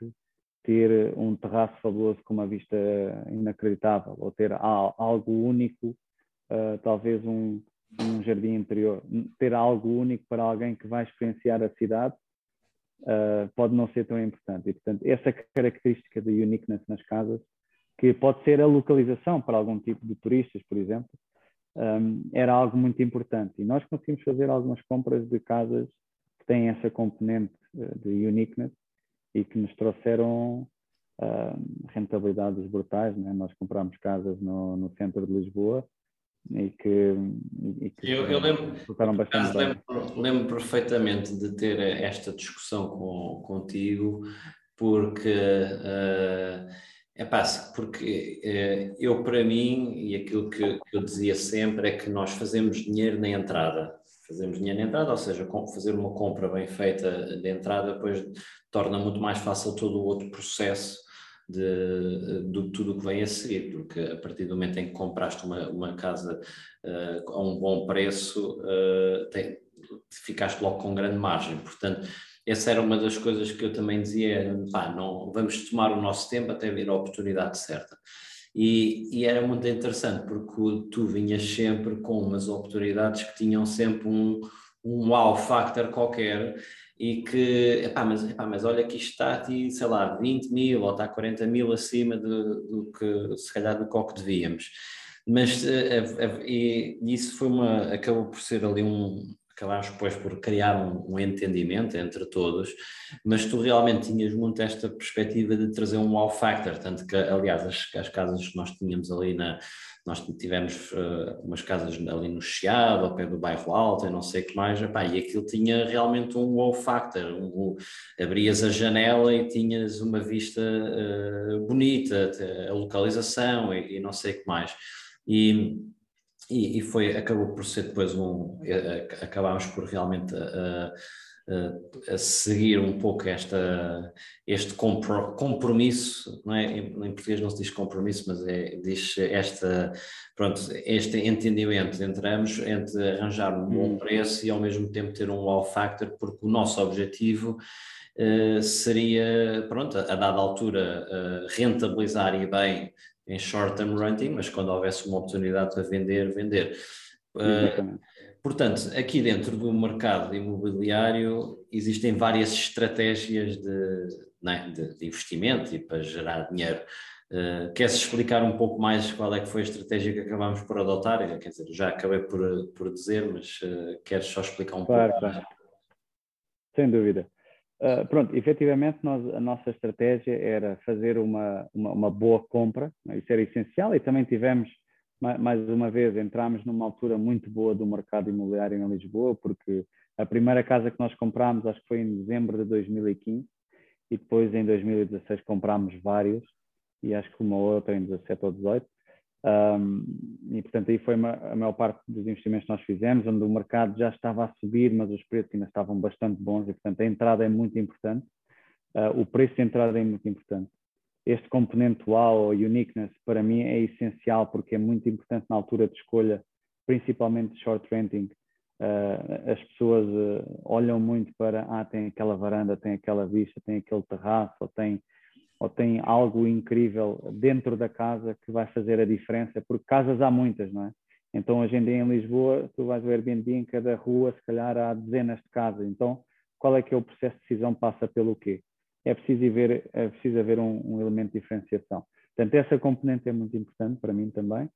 B: ter um terraço fabuloso com uma vista inacreditável, ou ter algo único, talvez um, um jardim interior. Ter algo único para alguém que vai experienciar a cidade pode não ser tão importante. E, portanto, essa característica de uniqueness nas casas, que pode ser a localização para algum tipo de turistas, por exemplo, um, era algo muito importante. E nós conseguimos fazer algumas compras de casas que têm essa componente uh, de uniqueness e que nos trouxeram uh, rentabilidades brutais. Né? Nós comprámos casas no, no centro de Lisboa e que,
A: e que eu, eu lembro, bastante lembro, lembro, perfeitamente de ter esta discussão com, contigo porque uh, é fácil, porque eh, eu, para mim, e aquilo que, que, eu dizia sempre é que nós fazemos dinheiro na entrada. Fazemos dinheiro na entrada, ou seja, fazer uma compra bem feita de entrada depois torna muito mais fácil todo o outro processo de, de tudo o que vem a seguir, porque a partir do momento em que compraste uma, uma casa uh, a um bom preço, uh, tem, ficaste logo com grande margem. Portanto, essa era uma das coisas que eu também dizia, pá, não, vamos tomar o nosso tempo até vir a oportunidade certa. E, e, era muito interessante porque tu vinhas sempre com umas oportunidades que tinham sempre um, um wow factor qualquer e que, epá, mas, epá, mas olha que isto está sei lá, 20 mil ou está 40 mil acima do, do que, se calhar, do que devíamos. Mas uh, uh, e isso foi uma, acabou por ser ali um, acabámos depois por criar um, um, entendimento entre todos, mas tu realmente tinhas muito esta perspectiva de trazer um wow factor, tanto que, aliás, as, as casas que nós tínhamos ali na, nós tivemos uh, umas casas ali no Chiado, ao pé do bairro Alto, e não sei o que mais, epá, e aquilo tinha realmente um wow factor, um, um, abrias a janela e tinhas uma vista uh, bonita, a localização e, e não sei o que mais. E, e, e, foi, acabou por ser depois um, eh, acabámos por realmente uh, a seguir um pouco esta, este compromisso, não é? Em, em, português não se diz compromisso, mas é, diz esta, pronto, este entendimento entre ambos, entre arranjar um bom hum. preço e ao mesmo tempo ter um wow factor, porque o nosso objetivo uh, seria, pronto, a, dada altura, uh, rentabilizar e bem em short term renting, mas quando houvesse uma oportunidade para vender, vender. Uh, Portanto, aqui dentro do mercado imobiliário existem várias estratégias de, é? de, de investimento e para gerar dinheiro. Uh, queres explicar um pouco mais qual é que foi a estratégia que acabámos por adotar? Quer dizer, já acabei por, por dizer, mas uh, queres só explicar um claro, pouco? Claro.
B: Sem dúvida. Uh, pronto, efetivamente nós, a nossa estratégia era fazer uma, uma, uma boa compra, né? isso era essencial e também tivemos mais uma vez, entramos numa altura muito boa do mercado imobiliário em Lisboa, porque a primeira casa que nós comprámos, acho que foi em dezembro de 2015, e depois em 2016 comprámos várias, e acho que uma outra em 17 ou 18. Um, e portanto aí foi a maior parte dos investimentos que nós fizemos, onde o mercado já estava a subir, mas os preços ainda estavam bastante bons, e portanto a entrada é muito importante. Uh, o preço de entrada é muito importante este componente wow ou uniqueness para mim é essencial porque é muito importante na altura de escolha, principalmente de short renting. Uh, as pessoas uh, olham muito para, ah, tem aquela varanda, tem aquela vista, tem aquele terraço, ou tem, ou tem algo incrível dentro da casa que vai fazer a diferença, porque casas há muitas, não é? Então, hoje em dia em Lisboa, tu vais ao Airbnb, em cada rua, se calhar há dezenas de casas. Então, qual é que é o processo de decisão? Passa pelo quê? É preciso haver, é preciso haver um, um, elemento de diferenciação. Portanto, essa componente é muito importante para mim também.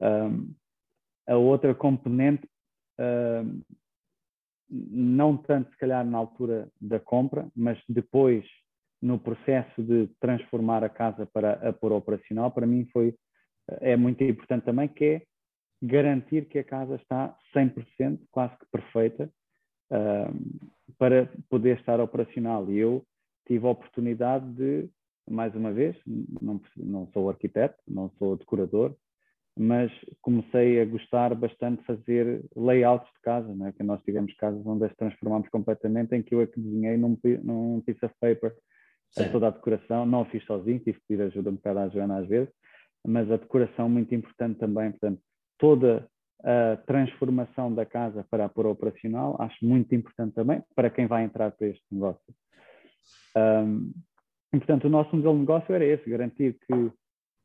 B: Um, a outra componente, um, não tanto se calhar na altura da compra, mas depois no processo de transformar a casa para a pôr operacional, para mim foi, é muito importante também, que é garantir que a casa está 100%, quase que perfeita, para poder estar operacional. E eu tive a oportunidade de, mais uma vez, não, não sou arquiteto, não sou decorador, mas comecei a gostar bastante de fazer layouts de casa, né? que nós tivemos casas onde as transformámos completamente, em que eu é que desenhei num, num piece of paper Sim. toda a decoração, não a fiz sozinho, tive que pedir ajuda um bocado à Joana às vezes, mas a decoração muito importante também, portanto, toda a transformação da casa para a pôr operacional, acho muito importante também para quem vai entrar para este negócio. Um, e, portanto, o nosso modelo de negócio era esse: garantir que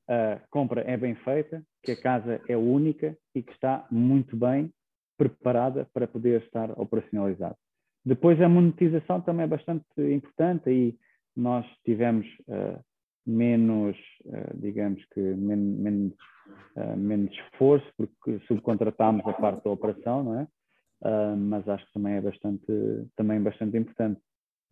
B: a compra é bem feita, que a casa é única e que está muito bem preparada para poder estar operacionalizada. Depois, a monetização também é bastante importante e nós tivemos uh, menos, uh, digamos que, men menos, uh, menos esforço, porque subcontratámos a parte da operação, não é? mas acho que também é bastante, também bastante importante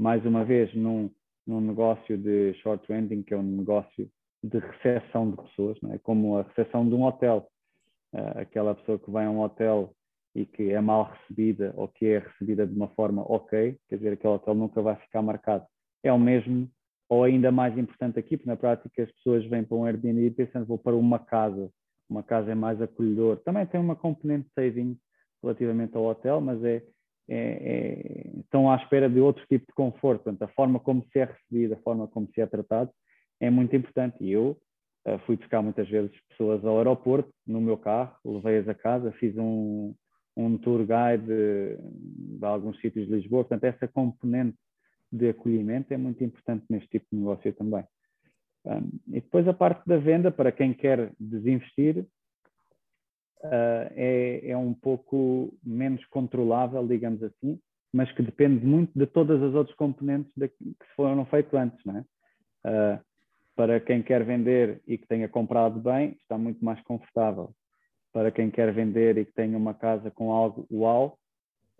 B: mais uma vez, num, num negócio de short renting, que é um negócio de recepção de pessoas, não é? como a recepção de um hotel. Uh, aquela pessoa que vai a um hotel e que é mal recebida ou que é recebida de uma forma ok, quer dizer, aquele hotel nunca vai ficar marcado. É o mesmo, ou ainda mais importante aqui, porque na prática as pessoas vêm para um Airbnb pensando vou para uma casa, uma casa é mais acolhedor. Também tem uma componente saving relativamente ao hotel, mas é é, é, estão à espera de outro tipo de conforto. Portanto, a forma como se é recebido, a forma como se é tratado, é muito importante. E eu uh, fui buscar muitas vezes pessoas ao aeroporto, no meu carro, levei-as a casa, fiz um, um tour guide de, de alguns sítios de Lisboa. Portanto, essa componente de acolhimento é muito importante neste tipo de negócio também. Um, e depois a parte da venda, para quem quer desinvestir, uh, é, é um pouco menos controlável, digamos assim, mas que depende muito de todas as outras componentes que foram feitas antes. Não é? Uh, para quem quer vender e que tenha comprado bem, está muito mais confortável. Para quem quer vender e que tenha uma casa com algo uau,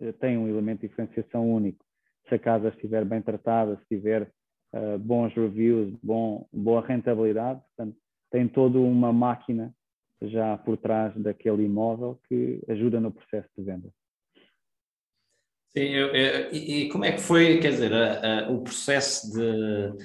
B: eh, tem um elemento de diferenciação único. Se a casa estiver bem tratada, se tiver uh, bons reviews, bom, boa rentabilidade, portanto, tem toda uma máquina já por trás daquele imóvel que ajuda no processo de venda.
A: Sim, eu, eu, e, e, como é que foi, quer dizer, a, a, o processo de.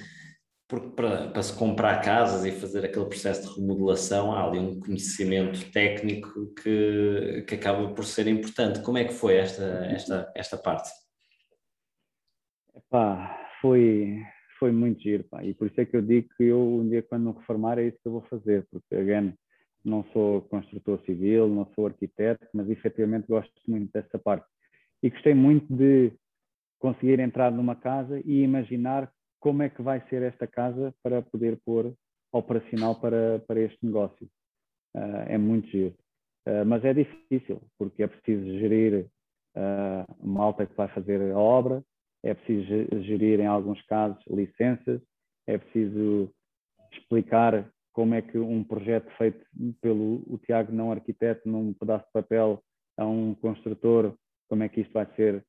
A: Porque para, para, se comprar casas e fazer aquele processo de remodelação, há ali um conhecimento técnico que, que acaba por ser importante. Como é que foi esta, esta, esta parte?
B: Epá, foi, foi muito giro, pá. e por isso é que eu digo que eu, um dia, quando me reformar, é isso que eu vou fazer, porque, again, não sou construtor civil, não sou arquiteto, mas efetivamente gosto muito dessa parte e gostei muito de conseguir entrar numa casa e imaginar como é que vai ser esta casa para poder pôr operacional para, para este negócio. Uh, é muito giro. Uh, mas é difícil, porque é preciso gerir uh, uma alta que vai fazer a obra, é preciso gerir, em alguns casos, licenças, é preciso explicar como é que um projeto feito pelo o Tiago, não arquiteto, num pedaço de papel, a um construtor como é que isto vai ser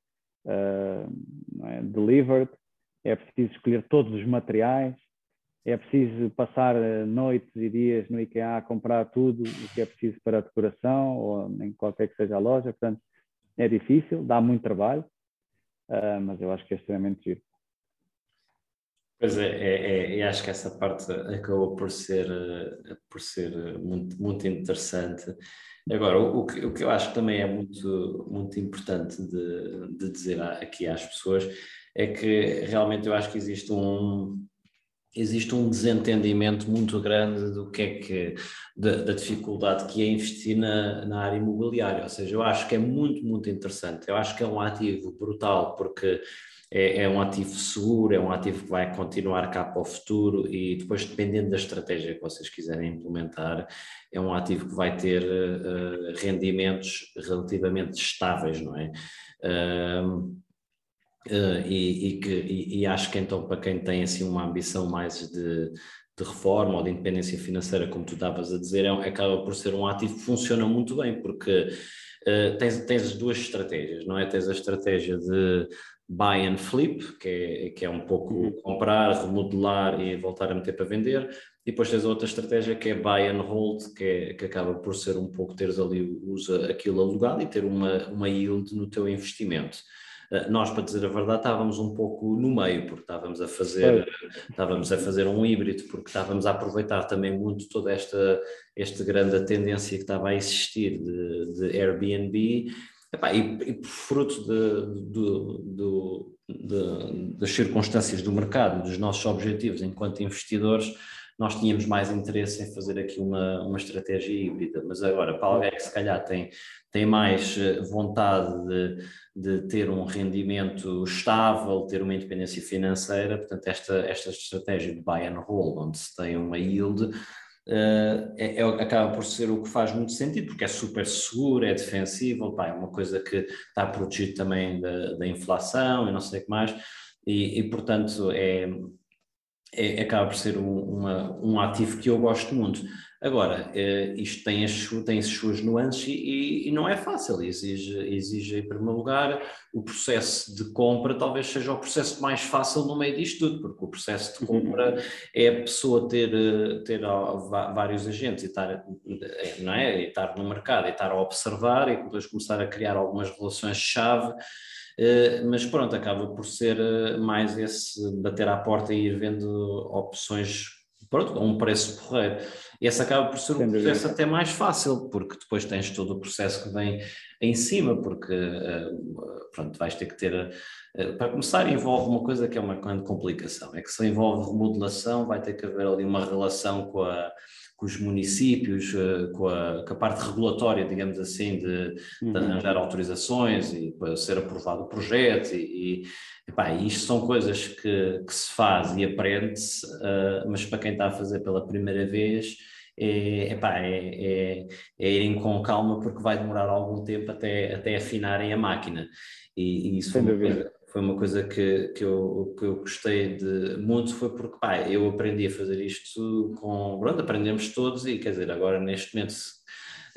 B: uh, é, delivered, é preciso escolher todos os materiais, é preciso passar ah, noites e dias no IKEA a comprar tudo o que é preciso para a decoração ou em qualquer que seja a loja, portanto é difícil, dá muito trabalho, uh, mas eu acho que é extremamente giro.
A: Pois é, é, é, acho que essa parte acabou por ser, por ser muito, muito interessante. Agora, o, que, o que eu acho que também é muito, muito importante de, de dizer aqui às pessoas é que realmente eu acho que existe um, existe um desentendimento muito grande do que é que da, da, dificuldade que é investir na, na área imobiliária, ou seja, eu acho que é muito, muito interessante, eu acho que é um ativo brutal, porque é, é, um ativo seguro, é um ativo que vai continuar cá para o futuro e depois, dependendo da estratégia que vocês quiserem implementar, é um ativo que vai ter uh, rendimentos relativamente estáveis, não é? Uh, uh, e, e, que, e, e, acho que então para quem tem assim uma ambição mais de, de reforma ou de independência financeira, como tu estavas a dizer, é, acaba por ser um ativo que funciona muito bem, porque uh, tens, tens as duas estratégias, não é? Tens a estratégia de buy and flip, que é, que é um pouco uhum. comprar, remodelar e voltar a meter para vender. E depois tens outra estratégia que é buy and hold, que, é, que acaba por ser um pouco teres ali, usa aquilo alugado e ter uma, uma yield no teu investimento. Uh, nós, para dizer a verdade, estávamos um pouco no meio, porque estávamos a fazer, estávamos a fazer um híbrido, porque estávamos a aproveitar também muito toda esta, esta grande tendência que estava a existir de, de Airbnb Epá, e, e fruto de, de, das circunstâncias do mercado, dos nossos objetivos enquanto investidores, nós tínhamos mais interesse em fazer aqui uma, uma estratégia híbrida, mas agora, para alguém que se calhar tem, tem mais eh, vontade de, de ter um rendimento estável, ter uma independência financeira, portanto, esta, esta estratégia de buy and hold, onde se tem uma yield, é, é, acaba por ser o que faz muito sentido, porque é super seguro, é defensível, pá, é uma coisa que está protegido também da, da inflação e não sei o que mais, e, e portanto é, é, acaba por ser um, uma, um ativo que eu gosto muito. Agora, eh, isto tem as, tem as suas nuances e, e, não é fácil, exige, exige, em primeiro lugar, o processo de compra talvez seja o processo mais fácil no meio disto tudo, porque o processo de compra é a pessoa ter, eh, ter vários agentes e estar, eh, não é? e estar no mercado e estar a observar e depois começar a criar algumas relações-chave, mas pronto, acaba por ser mais esse bater à porta e ir vendo opções pronto, a um preço porreiro. Esse acaba por ser um processo até mais fácil, porque depois tens todo o processo que vem em cima, porque pronto, vais ter que ter, para começar envolve uma coisa que é uma grande complicação, é que se envolve remodelação vai ter que haver ali uma relação com a com os municípios, eh, com a, com a, parte regulatória, digamos assim, de, de uhum. arranjar autorizações e para ser aprovado o projeto. E, e epá, isto são coisas que, que se faz e aprende-se, uh, mas para quem está a fazer pela primeira vez. É, epá, é, é, é, irem com calma porque vai demorar algum tempo até, até afinarem a máquina e, e isso foi uma, coisa, foi uma coisa que, que, eu, que eu gostei de muito, foi porque pá, eu aprendi a fazer isto com. Pronto, aprendemos todos e quer dizer, agora neste momento.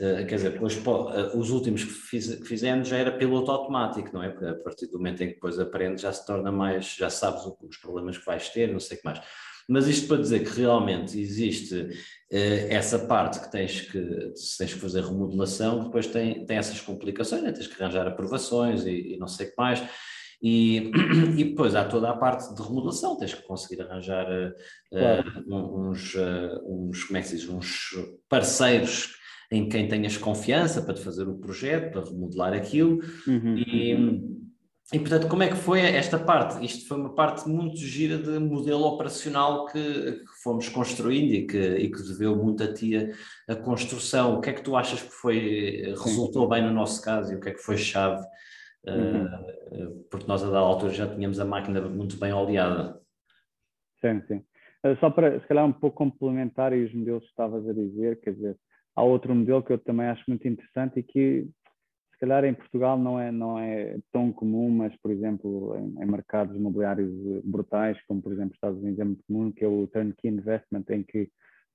A: Uh, quer dizer, depois, uh, os últimos que, fiz, que, fizemos já era piloto automático, não é? Porque a partir do momento em que depois aprendes já se torna mais, já sabes os problemas que vais ter, não sei o que mais. Mas isto para dizer que realmente existe uh, essa parte que tens que, tens que fazer remodelação, depois tem, tem essas complicações, né? tens que arranjar aprovações e, e não sei o que mais. E, e depois há toda a parte de remodelação, tens que conseguir arranjar uh, claro. uh, uns, uh, uns, como é que se diz, uns parceiros em quem tenhas confiança para te fazer o projeto, para remodelar aquilo. Uhum. E, e, portanto, como é que foi esta parte? Isto foi uma parte muito gira de modelo operacional que, que fomos construindo e que, e que deveu muito a ti a, a, construção. O que é que tu achas que foi, resultou bem no nosso caso e o que é que foi chave uhum. porque nós a dada altura já tínhamos a máquina muito bem oleada.
B: Sim, sim. Eh, só para, se calhar, um pouco complementar e os modelos que estavas a dizer, quer dizer, há outro modelo que eu também acho muito interessante e que, se calhar, em Portugal não é, não é tão comum, mas, por exemplo, em, em mercados imobiliários brutais, como, por exemplo, Estados Unidos é muito comum, que é o turnkey investment, em que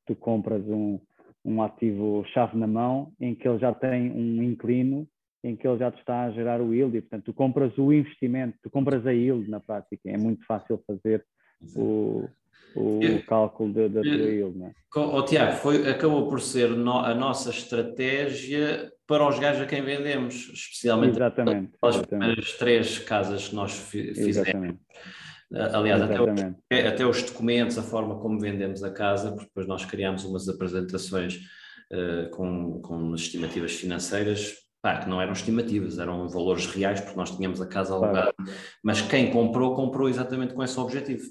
B: tu compras um, um ativo chave na mão, em que ele já tem um inclino em que ele já te está a gerar o yield e, portanto, tu compras o investimento, tu compras a yield na prática. É muito fácil fazer o, o cálculo da, tua yield. Não é?
A: oh, Tiago, foi, acabou por ser no, a nossa estratégia para os gajos a quem vendemos, especialmente
B: exatamente,
A: as primeiras três casas que nós fizemos. Exatamente. Aliás, até, até, os documentos, a forma como vendemos a casa, porque depois nós criámos umas apresentações uh, com, com estimativas financeiras pá, que não eram estimativas, eram valores reais, porque nós tínhamos a casa alugada, mas quem comprou, comprou exatamente com esse objetivo.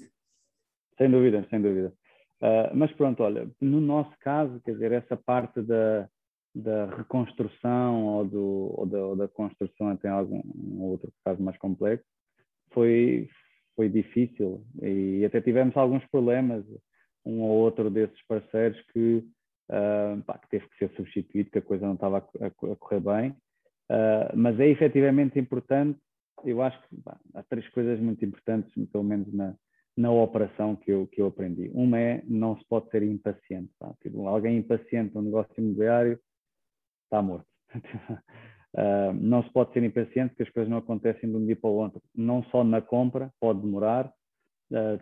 B: Sem dúvida, sem dúvida. Uh, mas pronto, olha, no nosso caso, quer dizer, essa parte da, da reconstrução ou, do, ou, da, ou da construção até algum outro caso mais complexo, foi, foi difícil e até tivemos alguns problemas, um ou outro desses parceiros que, uh, pá, que teve que ser substituído, que a coisa não estava a, a, correr bem Uh, mas é efetivamente importante, eu acho que bah, há três coisas muito importantes, pelo menos na, na operação que eu, que eu aprendi. Uma é não se pode ser impaciente. Tá? Tipo, alguém impaciente no negócio imobiliário está morto. uh, não se pode ser impaciente porque as coisas não acontecem de um dia para o outro. Não só na compra, pode demorar, uh,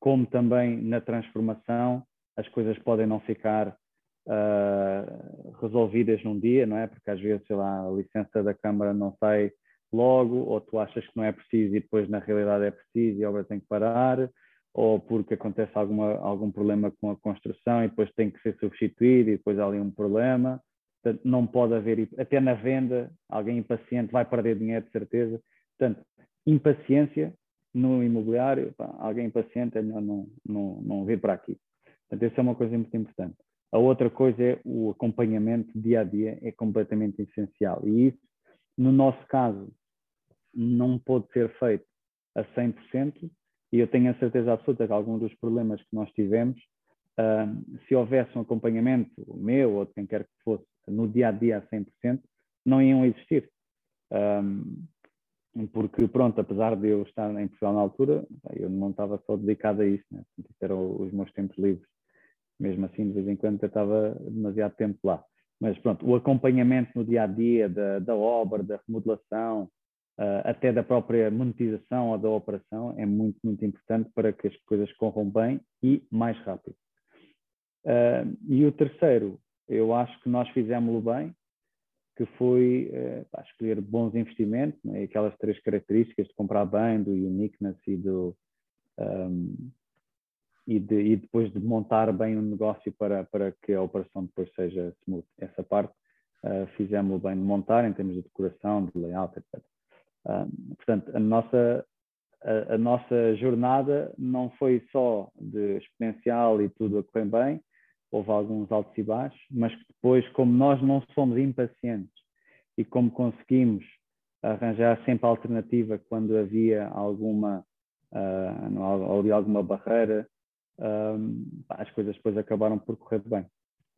B: como também na transformação, as coisas podem não ficar uh, resolvidas num dia, não é? Porque às vezes, sei lá, a licença da Câmara não sai logo, ou tu achas que não é preciso e depois na realidade é preciso e a obra tem que parar, ou porque acontece alguma, algum problema com a construção e depois tem que ser substituído e depois há ali um problema. Portanto, não pode haver, até na venda, alguém impaciente vai perder dinheiro de certeza. Portanto, impaciência no imobiliário, pá, alguém impaciente é melhor não, não, não vir para aqui. Portanto, essa é uma coisa muito importante. A outra coisa é o acompanhamento dia a dia, é completamente essencial. E isso, no nosso caso, não pode ser feito a 100%, e eu tenho a certeza absoluta que alguns dos problemas que nós tivemos, uh, se houvesse um acompanhamento meu ou de quem quer que fosse no dia a dia a 100%, não iam existir. Um, porque, pronto, apesar de eu estar em Portugal na altura, eu não estava só dedicado a isso, né? eram os meus tempos livres mesmo assim, de vez em quando eu estava demasiado tempo lá. Mas pronto, o acompanhamento no dia a dia da, da obra, da remodelação, uh, até da própria monetização ou da operação é muito, muito importante para que as coisas corram bem e mais rápido. Uh, e o terceiro, eu acho que nós fizemos-lo bem, que foi uh, escolher bons investimentos, né? aquelas três características de comprar bem, do uniqueness e do, um, e, de, e, depois de montar bem o negócio para, para que a operação depois seja smooth. Essa parte uh, fizemos bem de montar em termos de decoração, de layout, etc. Uh, portanto, a nossa, a, a, nossa jornada não foi só de exponencial e tudo a correr bem, houve alguns altos e baixos, mas que depois, como nós não somos impacientes e como conseguimos arranjar sempre alternativa quando havia alguma, uh, ali alguma barreira, as coisas depois acabaram por correr bem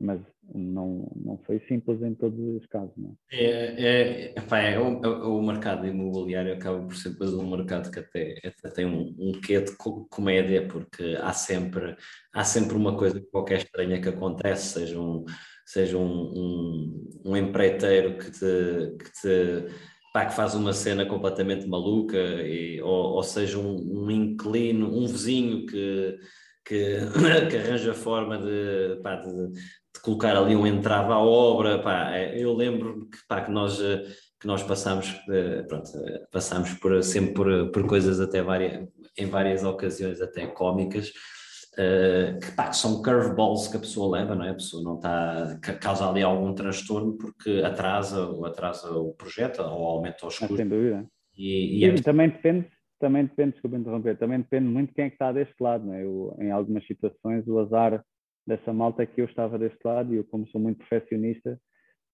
B: mas não, não foi simples em todos os casos. Não
A: é? É, é, é, o, o, mercado imobiliário acaba por ser depois um mercado que até, até tem um, um quê de comédia, porque há sempre, há sempre uma coisa qualquer estranha que acontece, seja um, seja um, um, um empreiteiro que te, que te pá, que faz uma cena completamente maluca, e, ou, ou seja um, um inquilino, um vizinho que que, que arranja forma de, pá, de, de, colocar ali um entrave à obra. Pá. É, eu lembro que, pá, que nós eh, que nós passamos, eh, pronto, eh, passamos por, sempre por, por coisas até várias, em várias ocasiões até cómicas, uh, que, pá, que são curveballs que a pessoa leva, não é? A pessoa não está, causa ali algum transtorno porque atrasa, atrasa o projeto ou aumenta os custos.
B: sem dúvida. E, e, é... também depende também depende, desculpa interromper, também depende muito quem é que está deste lado, não é? Eu, em algumas situações o azar dessa malta é que eu estava deste lado e eu como sou muito perfeccionista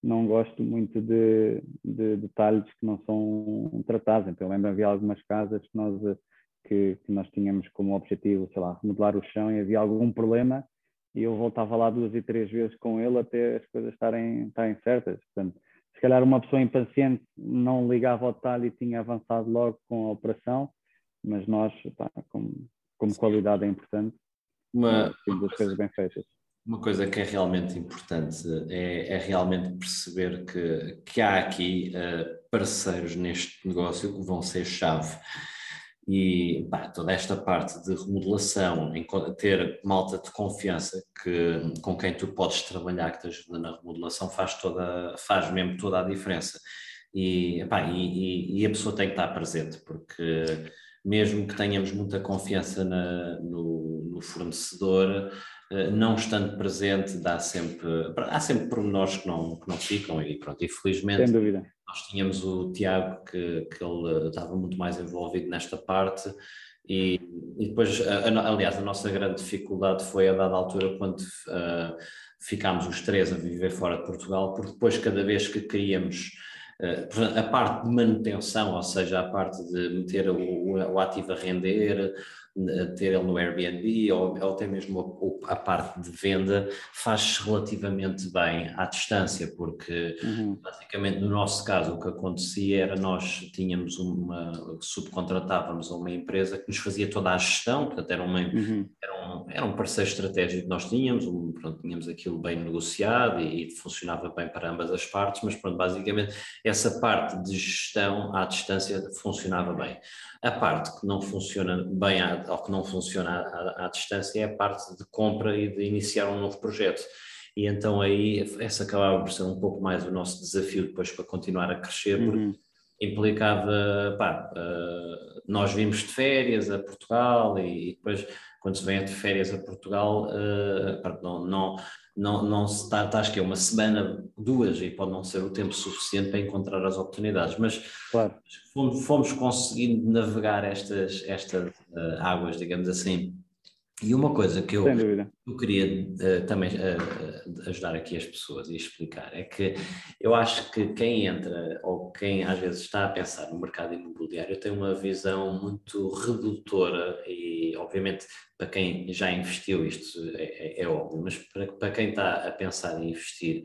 B: não gosto muito de, de detalhes que não são tratados. Então eu lembro havia algumas casas que nós, que, que nós tínhamos como objetivo, sei lá, remodelar o chão e havia algum problema e eu voltava lá duas e três vezes com ele até as coisas estarem, estarem certas. Portanto, se calhar uma pessoa impaciente não ligava ao detalhe e tinha avançado logo com a operação, mas nós, pá, como, como qualidade é importante, uma, temos as coisas bem feitas.
A: Uma coisa que é realmente importante é, é realmente perceber que, que há aqui uh, parceiros neste negócio que vão ser chave. E pá, toda esta parte de remodelação, em ter malta de confiança que, com quem tu podes trabalhar, que te ajuda na remodelação, faz, toda, faz mesmo toda a diferença. E, pá, e, e a pessoa tem que estar presente, porque mesmo que tenhamos muita confiança na, no, no, fornecedor, eh, não estando presente, dá sempre, há sempre pormenores que não, que não ficam e pronto, infelizmente
B: Sem dúvida.
A: nós tínhamos o Tiago que, que ele estava muito mais envolvido nesta parte e, e depois, aliás, a nossa grande dificuldade foi a dada altura quando uh, ficámos os três a viver fora de Portugal, porque depois cada vez que queríamos eh, a parte de manutenção, ou seja, a parte de meter o, o ativo a render, ter ele no Airbnb ou, ou até mesmo a, a, parte de venda faz relativamente bem à distância, porque uhum. basicamente no nosso caso o que acontecia era nós tínhamos uma, subcontratávamos a uma empresa que nos fazia toda a gestão, portanto era, uma, uhum. era, um, era um parceiro estratégico que nós tínhamos, um, pronto, tínhamos aquilo bem negociado e, e funcionava bem para ambas as partes, mas pronto, basicamente essa parte de gestão à distância funcionava bem. A parte que não funciona bem à, ou que não funciona à, à, distância é a parte de compra e de iniciar um novo projeto. E então aí essa acabava por ser um pouco mais o nosso desafio depois para continuar a crescer, porque uhum. implicava, pá, uh, nós vimos de férias a Portugal e, depois quando se vem de férias a Portugal, uh, não, não, não, não se está, está, acho que é uma semana, duas, e pode não ser o tempo suficiente para encontrar as oportunidades, mas
B: claro.
A: fomos, fomos conseguindo navegar estas, estas uh, águas, digamos assim. E uma coisa que eu, eu queria uh, também uh, ajudar aqui as pessoas e explicar é que eu acho que quem entra ou quem às vezes está a pensar no mercado imobiliário tem uma visão muito redutora e, obviamente, para quem já investiu, isto é, é, é óbvio, mas para, para, quem está a pensar em investir,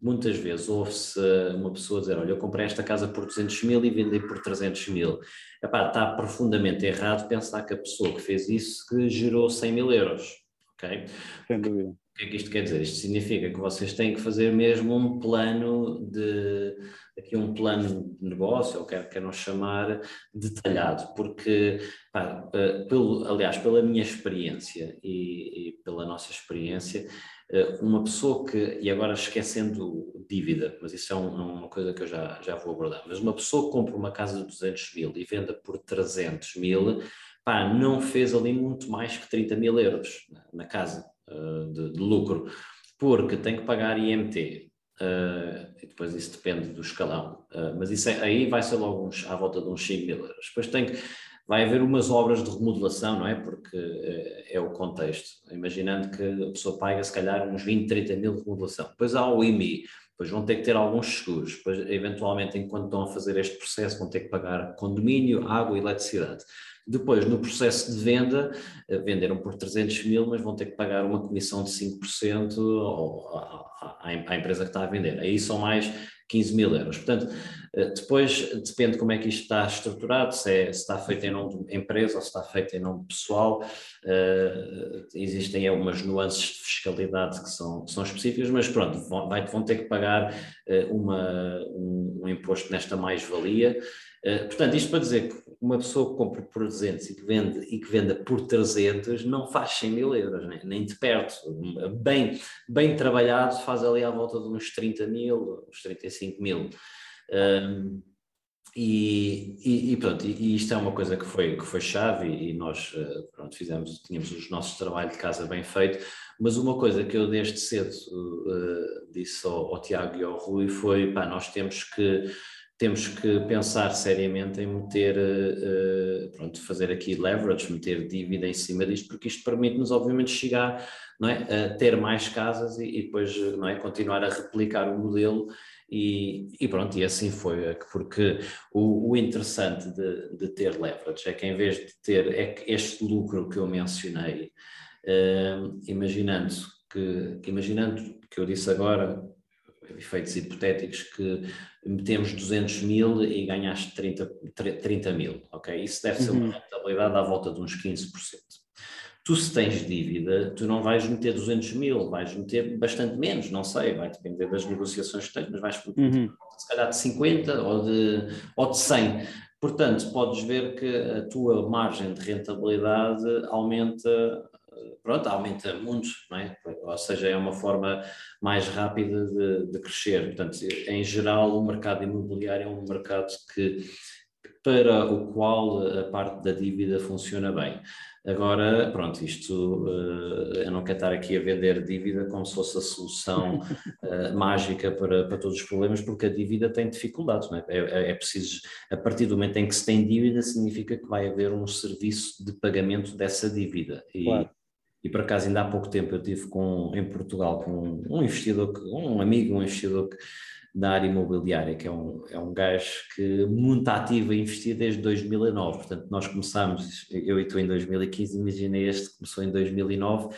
A: muitas vezes ouve-se uma pessoa dizer: Olha, eu comprei esta casa por 200 mil e vendi por 300 mil. Epá, está profundamente errado pensar que a pessoa que fez isso que gerou 100 mil euros. Ok?
B: Sem dúvida.
A: O que é que isto quer dizer? Isto significa que vocês têm que fazer mesmo um plano de aqui um plano de negócio, ou quer queiram chamar, detalhado, porque, pá, eh, pelo, aliás, pela minha experiência e, e, pela nossa experiência, eh, uma pessoa que, e agora esquecendo dívida, mas isso é um, é uma coisa que eu já, já vou abordar, mas uma pessoa que compra uma casa de 200 mil e venda por 300 mil, pá, não fez ali muito mais que 30 mil euros na casa uh, de, de lucro, porque tem que pagar IMT, Uh, e depois isso depende do escalão. Uh, mas isso é, aí vai ser logo uns, à volta de uns 5 mil euros. Depois tem que, vai haver umas obras de remodelação, não é? Porque uh, é o contexto. Imaginando que a pessoa paga se calhar uns 20, 30 mil de remodelação. Depois há o IMI, depois vão ter que ter alguns seguros. Depois, eventualmente, enquanto estão a fazer este processo, vão ter que pagar condomínio, água e eletricidade. Depois, no processo de venda, eh, venderam por 300 mil, mas vão ter que pagar uma comissão de 5% à empresa que está a vender. Aí são mais 15 mil euros. Portanto, eh, depois depende como é que isto está estruturado, se, é, se está feito em nome de empresa ou se está feito em nome pessoal. Uh, existem algumas nuances de fiscalidade que são, que são específicas, mas pronto, vão, vão ter que pagar uma, um, um imposto nesta mais-valia. Portanto, isto para dizer que uma pessoa que compra por 200 e que, vende, e que venda por 300 não faz 100 mil euros, nem, nem de perto. Bem, bem trabalhado faz ali à volta de uns 30 mil, uns 35 mil. Um, e, e, e, pronto, e, isto é uma coisa que foi, que foi chave e, nós pronto, fizemos, tínhamos os nossos trabalhos de casa bem feito, mas uma coisa que eu desde cedo uh, disse ao, ao, Tiago e ao Rui foi, pá, nós temos que temos que pensar seriamente em meter, uh, pronto, fazer aqui leverage, meter dívida em cima disto, porque isto permite-nos, obviamente, chegar não é, a ter mais casas e, e, depois não é, continuar a replicar o modelo. E, e pronto, e assim foi, porque o, o interessante de, de, ter leverage é que em vez de ter é este lucro que eu mencionei, uh, imaginando que, imaginando que eu disse agora, efeitos hipotéticos, que metemos 200 mil e ganhaste 30, 30 mil, ok? Isso deve ser uma uhum. rentabilidade à volta de uns 15%. Tu, se tens dívida, tu não vais meter 200 mil, vais meter bastante menos, não sei, vai depender das negociações que tens, mas vais meter uhum. se calhar de 50 ou de, ou de 100. Portanto, podes ver que a tua margem de rentabilidade aumenta pronto, aumenta muito, não é? ou seja, é uma forma mais rápida de, de, crescer. Portanto, em geral, o mercado imobiliário é um mercado que, para o qual a parte da dívida funciona bem. Agora, pronto, isto eh, eu não quero estar aqui a vender dívida como se fosse a solução uh, mágica para, para todos os problemas, porque a dívida tem dificuldades, não é? É, é? é preciso, a partir do momento em que se tem dívida, significa que vai haver um serviço de pagamento dessa dívida. E, claro. E por acaso, ainda há pouco tempo, eu tive com, em Portugal com um investidor, um amigo, um investidor que, da área imobiliária, que é um, é um gajo que muito ativo a investir desde 2009. Portanto, nós começámos, eu e tu em 2015, imaginei este que começou em 2009.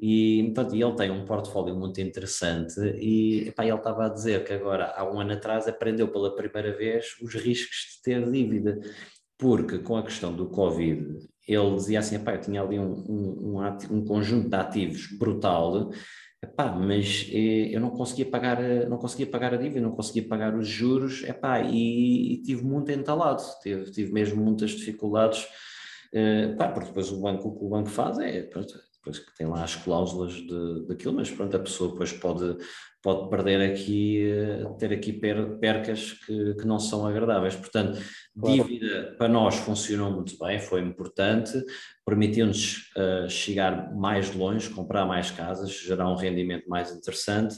A: E, portanto, ele tem um portfólio muito interessante e epá, ele estava a dizer que agora, há um ano atrás, aprendeu pela primeira vez os riscos de ter dívida, porque com a questão do Covid ele dizia assim, eu tinha ali um, um, um, um, conjunto de ativos brutal, epá, mas eh, eu não conseguia pagar, não conseguia pagar a dívida, não conseguia pagar os juros, epá, e, e tive muito entalado, tive, tive mesmo muitas dificuldades, epá, porque depois o banco, o que o banco faz é, pronto, depois que tem lá as cláusulas de, daquilo, mas pronto, a pessoa depois pode, pode perder aqui, eh, ter aqui per, percas que, que não são agradáveis. Portanto, claro. dívida para nós funcionou muito bem, foi importante, permitiu-nos uh, chegar mais longe, comprar mais casas, gerar um rendimento mais interessante,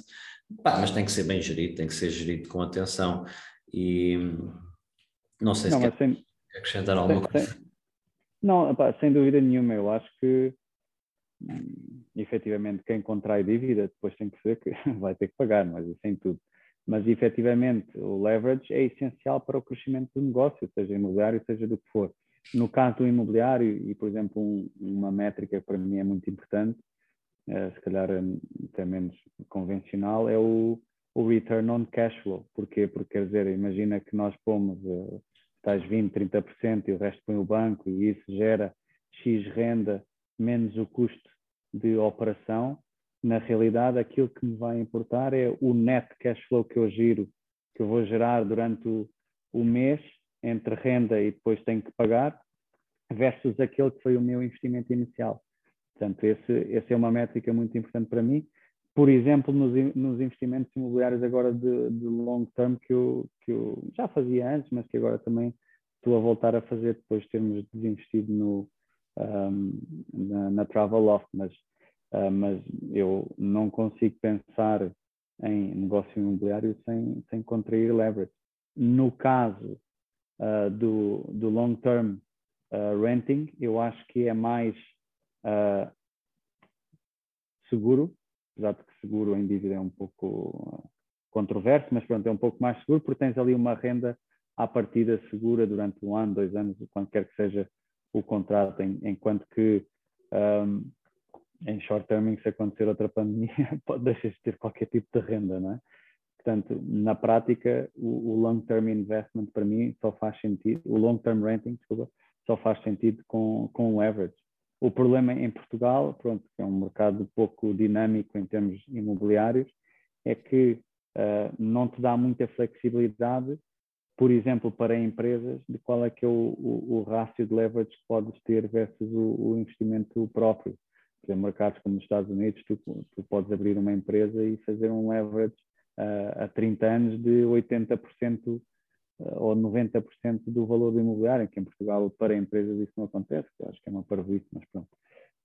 A: Pá, mas tem que ser bem gerido, tem que ser gerido com atenção e não sei se não, quer sem, acrescentar alguma sem, coisa.
B: Sem, não, pá, sem dúvida nenhuma, eu acho que efetivamente quem contrai dívida depois tem que ser que vai ter que pagar, mas isso em tudo. Mas efetivamente o leverage é essencial para o crescimento do negócio, seja imobiliário, seja do que for. No caso do imobiliário, e por exemplo, um, uma métrica que para mim é muito importante, uh, se calhar até menos convencional, é o, o return on cash flow. Porquê? Porque quer dizer, imagina que nós pomos uh, tais 20, 30% e o resto põe o banco e isso gera X renda menos o custo de operação, na realidade aquilo que me vai importar é o net cash flow que eu giro, que eu vou gerar durante o, o mês, entre renda e depois tenho que pagar, versus aquele que foi o meu investimento inicial. Portanto, esse, esse é uma métrica muito importante para mim. Por exemplo, nos, nos investimentos imobiliários agora de, de long term que eu, que eu já fazia antes, mas que agora também estou a voltar a fazer depois de termos desinvestido no, um, na, na Travel Loft, mas, uh, mas eu não consigo pensar em negócio imobiliário sem, sem contrair leverage. No caso uh, do, do long-term uh, renting, eu acho que é mais uh, seguro, apesar de que seguro em dívida é um pouco controverso, mas pronto, é um pouco mais seguro porque tens ali uma renda à partida segura durante um ano, dois anos, quando quer que seja o contrato, enquanto que um, em short term, se acontecer outra pandemia, pode deixar de ter qualquer tipo de renda, não é? Portanto, na prática, o, o long term investment para mim só faz sentido, o long term renting, desculpa, só faz sentido com, com o average. O problema em Portugal, pronto, é um mercado pouco dinâmico em termos imobiliários, é que uh, não te dá muita flexibilidade, por exemplo, para empresas, de qual é que é o, o, o rácio de leverage que podes ter versus o, o investimento próprio. Em mercados como os Estados Unidos, tu, tu, podes abrir uma empresa e fazer um leverage uh, a 30 anos de 80% uh, ou 90% do valor do imobiliário, que em Portugal para empresas isso não acontece, acho que é uma parvoíce, mas pronto.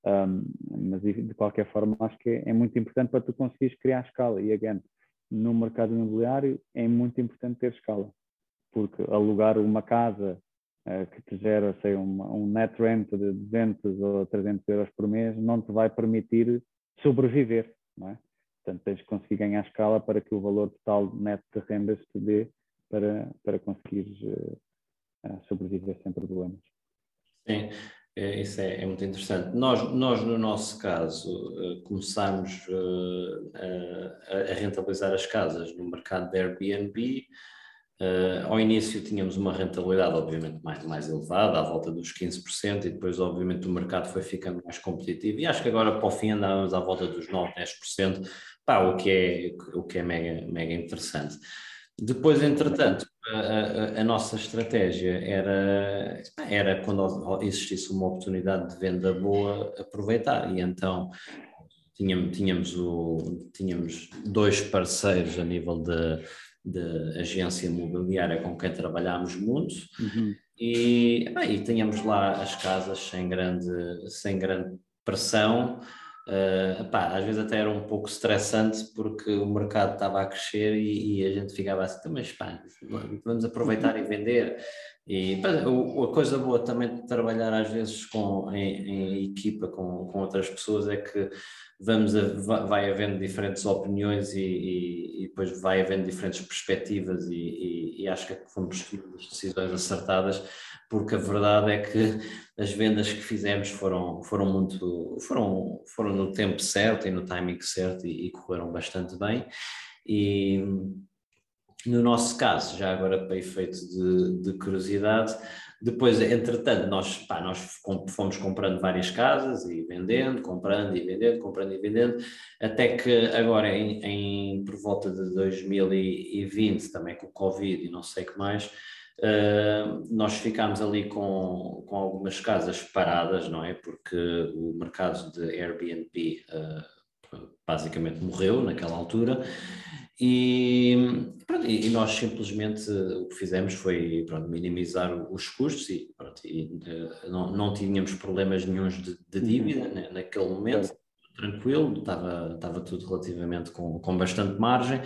B: Um, mas de qualquer forma acho que é, é, muito importante para tu conseguires criar escala. E again, no mercado imobiliário é muito importante ter escala, porque alugar uma casa uh, que te gera, sei, uma, um net rent de 200 ou 300 euros por mês, não te vai permitir sobreviver, não é? Portanto, tens de conseguir ganhar escala para que o valor total neto de rendas te dê para, para conseguires uh, uh, sobreviver sem problemas.
A: Sim, é, isso é, é, muito interessante. Nós, nós, no nosso caso, uh, começámos a, a, rentabilizar as casas no mercado de Airbnb Uh, ao início tínhamos uma rentabilidade obviamente mais, mais elevada, à volta dos 15%, e depois obviamente o mercado foi ficando mais competitivo. E acho que agora para o fim andávamos à volta dos 9, 10%, pá, o que é, o que é mega, mega interessante. Depois, entretanto, a, a, a, nossa estratégia era, era quando existisse uma oportunidade de venda boa, aproveitar, e então tínhamos, tínhamos, o, tínhamos dois parceiros a nível de de agência imobiliária com quem trabalhámos muito uhum. e, bem, e tínhamos lá as casas sem grande, sem grande pressão. Uh, às vezes até era um pouco estressante porque o mercado estava a crescer e, e a gente ficava assim, mas pá, vamos aproveitar e vender. E a coisa boa também de trabalhar às vezes com, em, em equipa com, com outras pessoas é que vamos a, vai havendo diferentes opiniões e, e, e, depois vai havendo diferentes perspectivas e, e acho que fomos tomando as decisões acertadas porque a verdade é que as vendas que fizemos foram, foram muito foram, foram no tempo certo e no timing certo e, correram bastante bem. E no nosso caso, já agora para efeito de, de curiosidade, depois, entretanto, nós, pá, nós fomos comprando várias casas e vendendo, comprando e vendendo, comprando e vendendo, até que agora, em, em por volta de 2020, também com o Covid e não sei o que mais, uh, nós ficámos ali com, com algumas casas paradas, não é? Porque o mercado de Airbnb uh, basicamente morreu naquela altura e, pronto, e, nós simplesmente o que fizemos foi pronto, minimizar os custos e, pronto, e uh, não, não tínhamos problemas nenhums de, de uhum. dívida né, naquele momento, tranquilo, estava, estava tudo relativamente com, com bastante margem.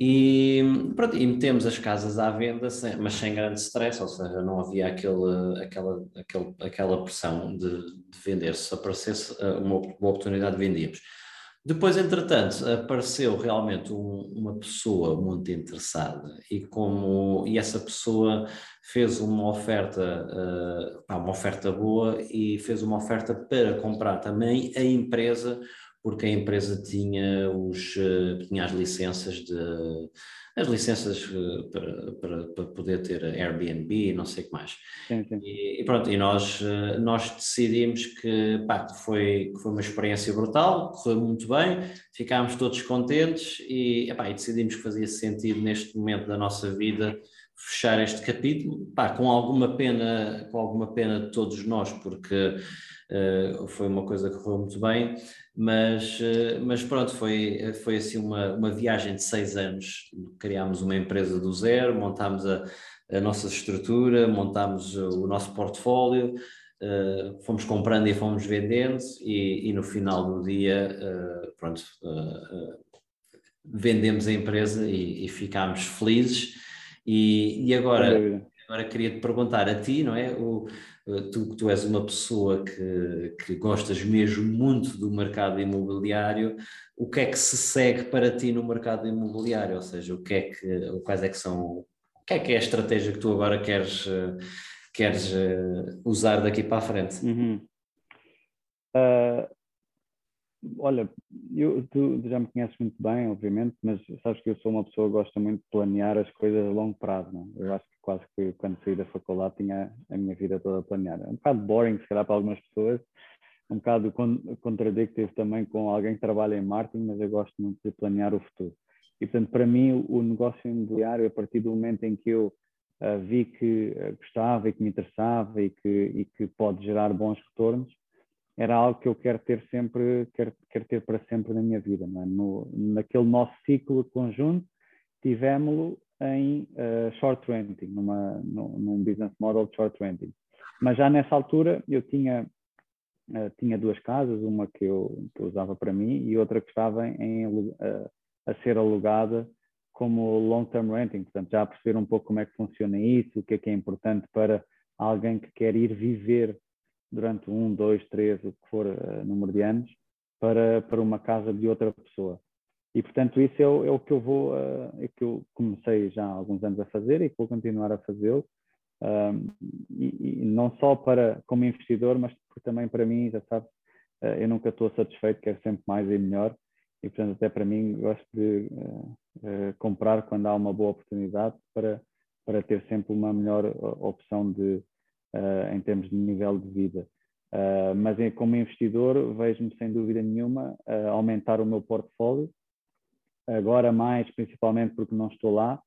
A: E, pronto, e metemos as casas à venda, sem, mas sem grande stress, ou seja, não havia aquele, aquela, aquele, aquela pressão de, de vender. Se aparecesse eh, uma, uma oportunidade, vendíamos. Depois, entretanto, apareceu realmente um, uma pessoa muito interessada e como e essa pessoa fez uma oferta, uh, uma oferta boa e fez uma oferta para comprar também a empresa, porque a empresa tinha, os, uh, tinha as licenças de as licenças eh, para, para, para, poder ter Airbnb e não sei o que mais. Sim, sim. E, e, pronto, e nós, eh, nós decidimos que, pá, foi, foi uma experiência brutal, correu muito bem, ficámos todos contentes e, epá, e decidimos que fazia sentido neste momento da nossa vida fechar este capítulo, pá, com alguma pena, com alguma pena de todos nós, porque uh, foi uma coisa que correu muito bem, mas, uh, mas pronto, foi, foi assim uma, uma viagem de seis anos, criámos uma empresa do zero, montámos a, a nossa estrutura, montámos o nosso portfólio, uh, fomos comprando e fomos vendendo e, e no final do dia, pronto, vendemos a empresa e, e ficámos felizes. E, e agora, agora queria te perguntar a ti, não é? O, tu, tu és uma pessoa que, que gostas mesmo muito do mercado imobiliário, o que é que se segue para ti no mercado imobiliário? Ou seja, o que é que, quais é que são, o que é que é a estratégia que tu agora queres, queres usar daqui para a frente?
B: Uhum. Uh, olha, eu, tu já me conheces muito bem, obviamente, mas sabes que eu sou uma pessoa que gosta muito de planear as coisas a longo prazo. Não? É? Eu acho que quase que quando saí da faculdade tinha a minha vida toda planeada. É um bocado boring, se calhar, para algumas pessoas, um bocado contradictivo também com alguém que trabalha em marketing, mas eu gosto muito de planear o futuro. E, portanto, para mim, o negócio imobiliário, a partir do momento em que eu uh, vi que uh, gostava e que me interessava e que, e que pode gerar bons retornos, era algo que eu quero ter sempre, quero, quero ter para sempre na minha vida. É? No, naquele nosso ciclo conjunto, tivemos-lo em uh, short renting, numa, num, num business model de short renting. Mas já nessa altura eu tinha, uh, tinha duas casas, uma que eu, que eu usava para mim e outra que estava em, uh, a ser alugada como long-term renting. Portanto, já perceber um pouco como é que funciona isso, o que é que é importante para alguém que quer ir viver durante um, dois, três, o que for uh, número de anos, para, para uma casa de outra pessoa. E, portanto, isso é o, é o que eu vou, uh, é que eu comecei já há alguns anos a fazer e que vou continuar a fazê-lo. Um, e, e, não só para como investidor, mas também para mim, já sabes, uh, eu nunca estou satisfeito, quero sempre mais e melhor. E, portanto, até para mim, gosto de uh, comprar quando há uma boa oportunidade para, para ter sempre uma melhor opção de, uh, em termos de nível de vida. Uh, mas como investidor vejo-me sem dúvida nenhuma uh, aumentar o meu portfólio, agora mais principalmente porque não estou lá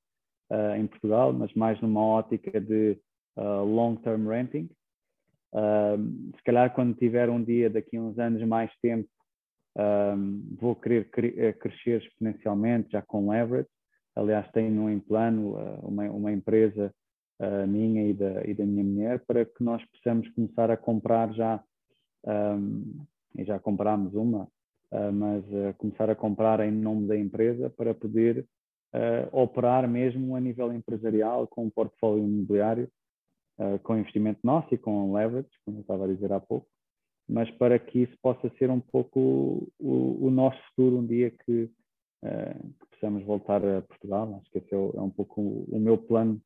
B: uh, em Portugal, mas mais numa ótica de long-term renting. se calhar quando tiver um dia daqui a uns anos mais tempo, vou querer cre crescer exponencialmente já com leverage. Aliás, tenho em plano uma, uma empresa uh, minha e da, e da minha mulher, para que nós possamos começar a comprar já, um, e já comprámos uma, uh, mas uh, começar a comprar em nome da empresa para poder operar mesmo a nível empresarial com um portfólio imobiliário, com investimento nosso e com leverage, como eu estava a dizer há pouco, mas para que isso possa ser um pouco o, o nosso futuro um dia que, que, possamos voltar a Portugal. Acho que esse é, é um pouco o meu plano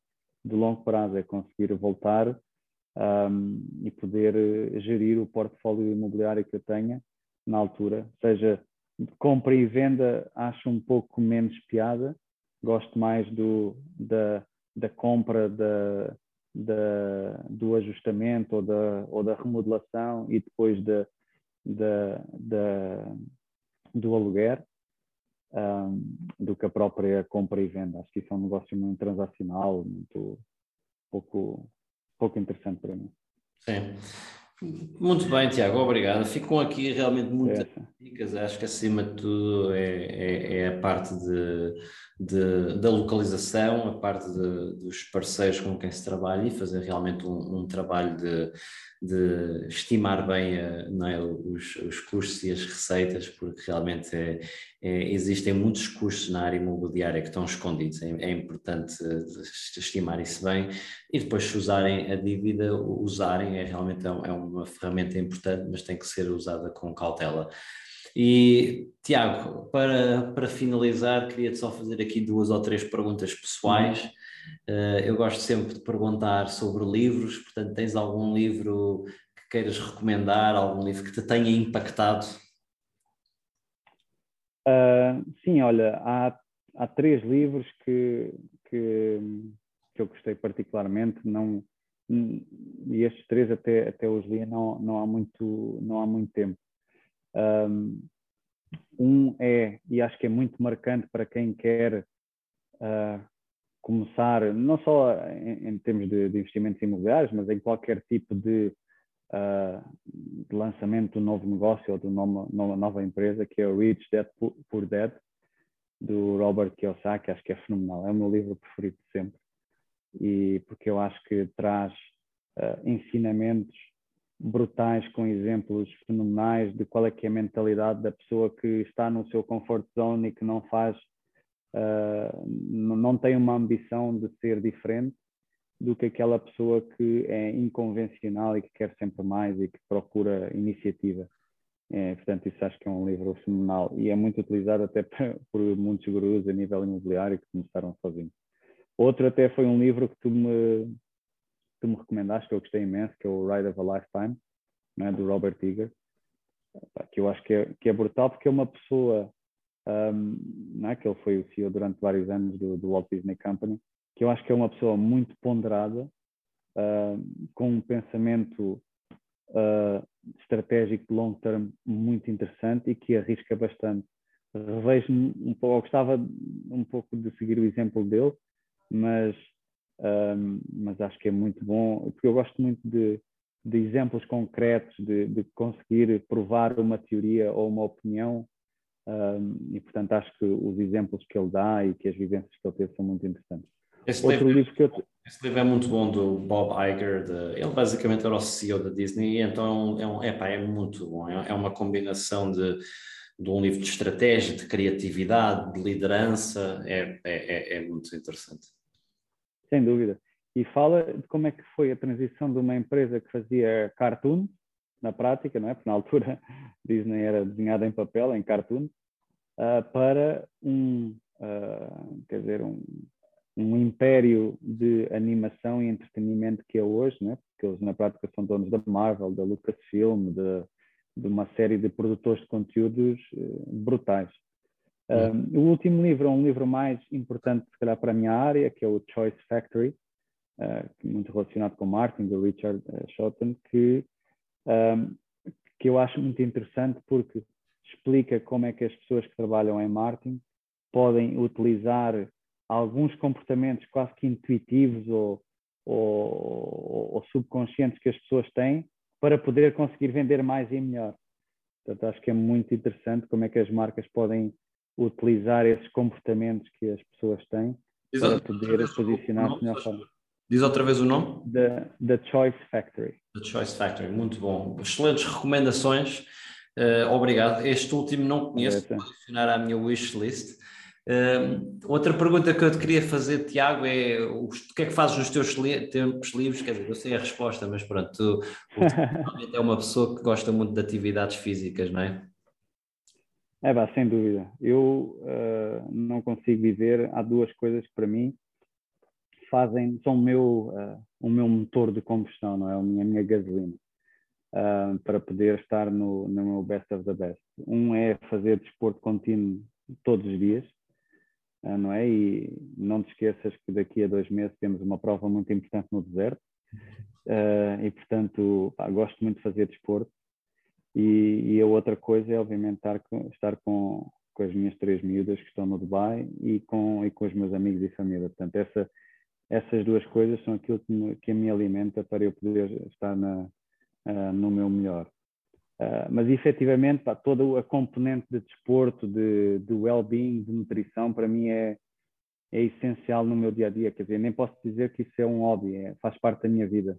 B: de longo prazo, é conseguir voltar um, e poder eh, gerir o portfólio imobiliário que eu tenha na altura, seja compra e venda, acho um pouco menos piada, gosto mais do, da, da compra, da, da, do ajustamento ou da, ou da remodelação e depois da, da, da, do aluguer um, do que a própria compra e venda. Acho que isso é um negócio muito transacional, muito pouco, pouco interessante para mim.
A: Sim. Muito bem, Tiago, obrigado. Ficam aqui realmente muitas dicas. Acho que acima de tudo é, é, é a parte de, de, da localização, a parte de, dos parceiros com quem se trabalha e fazer realmente um, um trabalho de, estimar bem a, é, os, os, custos e as receitas, porque realmente é, é, existem muitos custos na área imobiliária que estão escondidos. É, é importante estimar isso bem e depois, se usarem a dívida, usarem, é realmente é, é uma ferramenta importante, mas tem que ser usada com cautela. E, Tiago, para, para finalizar, queria-te só fazer aqui duas ou três perguntas pessoais. Uh, eu gosto sempre de perguntar sobre livros, portanto, tens algum livro que queiras recomendar, algum livro que te tenha impactado?
B: Uh, sim, olha, há, há três livros que, que, que eu gostei particularmente, não, e estes três até, até os li não, não, há muito, não há muito tempo. Um é, e acho que é muito marcante para quem quer uh, começar, não só em, em termos de, de, investimentos imobiliários, mas em qualquer tipo de, uh, de lançamento de um novo negócio ou de uma nova, empresa, que é o Rich Dad Poor Dad, do Robert Kiyosaki, acho que é fenomenal, é o meu livro preferido de sempre, e porque eu acho que traz uh, ensinamentos brutais com exemplos fenomenais de qual é que é a mentalidade da pessoa que está no seu comfort zone e que não faz uh, não tem uma ambição de ser diferente do que aquela pessoa que é inconvencional e que quer sempre mais e que procura iniciativa. É, portanto, isso acho que é um livro fenomenal e é muito utilizado até por muitos gurus a nível imobiliário que começaram sozinhos. Outro até foi um livro que tu me, tu me recomendaste, que eu gostei imenso, que é o Ride of a Lifetime, né, do Robert Eager, que eu acho que é, que é brutal porque é uma pessoa, um, né, que ele foi o CEO durante vários anos do, do, Walt Disney Company, que eu acho que é uma pessoa muito ponderada, uh, com um pensamento uh, estratégico de long term muito interessante e que arrisca bastante. Revejo-me um pouco, gostava um pouco de seguir o exemplo dele, mas, um, mas acho que é muito bom, porque eu gosto muito de, de exemplos concretos, de, de, conseguir provar uma teoria ou uma opinião, um, e portanto acho que os exemplos que ele dá e que as vivências que ele teve são muito interessantes.
A: Esse Outro livro, livro que eu... Esse livro é muito bom do Bob Iger, de, ele basicamente era o CEO da Disney, então é, um, é, é muito bom, é, é uma combinação de, de um livro de estratégia, de criatividade, de liderança, é, é, é, é muito interessante.
B: Sem dúvida. E fala de como é que foi a transição de uma empresa que fazia cartoon, na prática, não é? Porque na altura Disney era desenhada em papel, em cartoon, uh, para um, uh, quer dizer, um, um império de animação e entretenimento que é hoje, né? porque eles na prática são donos da Marvel, da Lucasfilm, de, de uma série de produtores de conteúdos uh, brutais. Um, o último livro é um livro mais importante, se calhar, para a minha área, que é o Choice Factory, uh, muito relacionado com marketing, do Richard uh, Shotton, que, um, que eu acho muito interessante porque explica como é que as pessoas que trabalham em marketing podem utilizar alguns comportamentos quase que intuitivos ou, ou, ou subconscientes que as pessoas têm para poder conseguir vender mais e melhor. Portanto, acho que é muito interessante como é que as marcas podem utilizar esses comportamentos que as pessoas têm Diz para poder posicionar-se melhor forma.
A: Diz outra vez o nome?
B: The, the Choice Factory.
A: The Choice Factory, muito bom. Excelentes recomendações. Uh, obrigado. Este último não conheço, vou adicionar à minha wish list. Uh, outra pergunta que eu te queria fazer, Tiago, é o, que é que fazes nos teus tempos livres? Quer dizer, eu sei a resposta, mas pronto, tu é uma pessoa que gosta muito de atividades físicas, não é?
B: É, bah, sem dúvida. Eu uh, não consigo viver. Há duas coisas que para mim fazem, são o meu, uh, o meu motor de combustão, não é? A minha, a minha gasolina. Uh, para poder estar no, no meu best of the best. Um é fazer desporto contínuo todos os dias, não é? E não te esqueças que daqui a dois meses temos uma prova muito importante no deserto. e portanto, pá, gosto muito de fazer desporto e, e, a outra coisa é, obviamente, estar com, estar com, com as minhas três miúdas que estão no Dubai e com, e com os meus amigos e família. Portanto, essa, essas duas coisas são aquilo que me, que me alimenta para eu poder estar na, uh, no meu melhor. Uh, mas efetivamente, pá, toda a componente de desporto, de, de well-being, de nutrição, para mim é, é essencial no meu dia a dia. Quer dizer, nem posso dizer que isso é um hobby, é, faz parte da minha vida.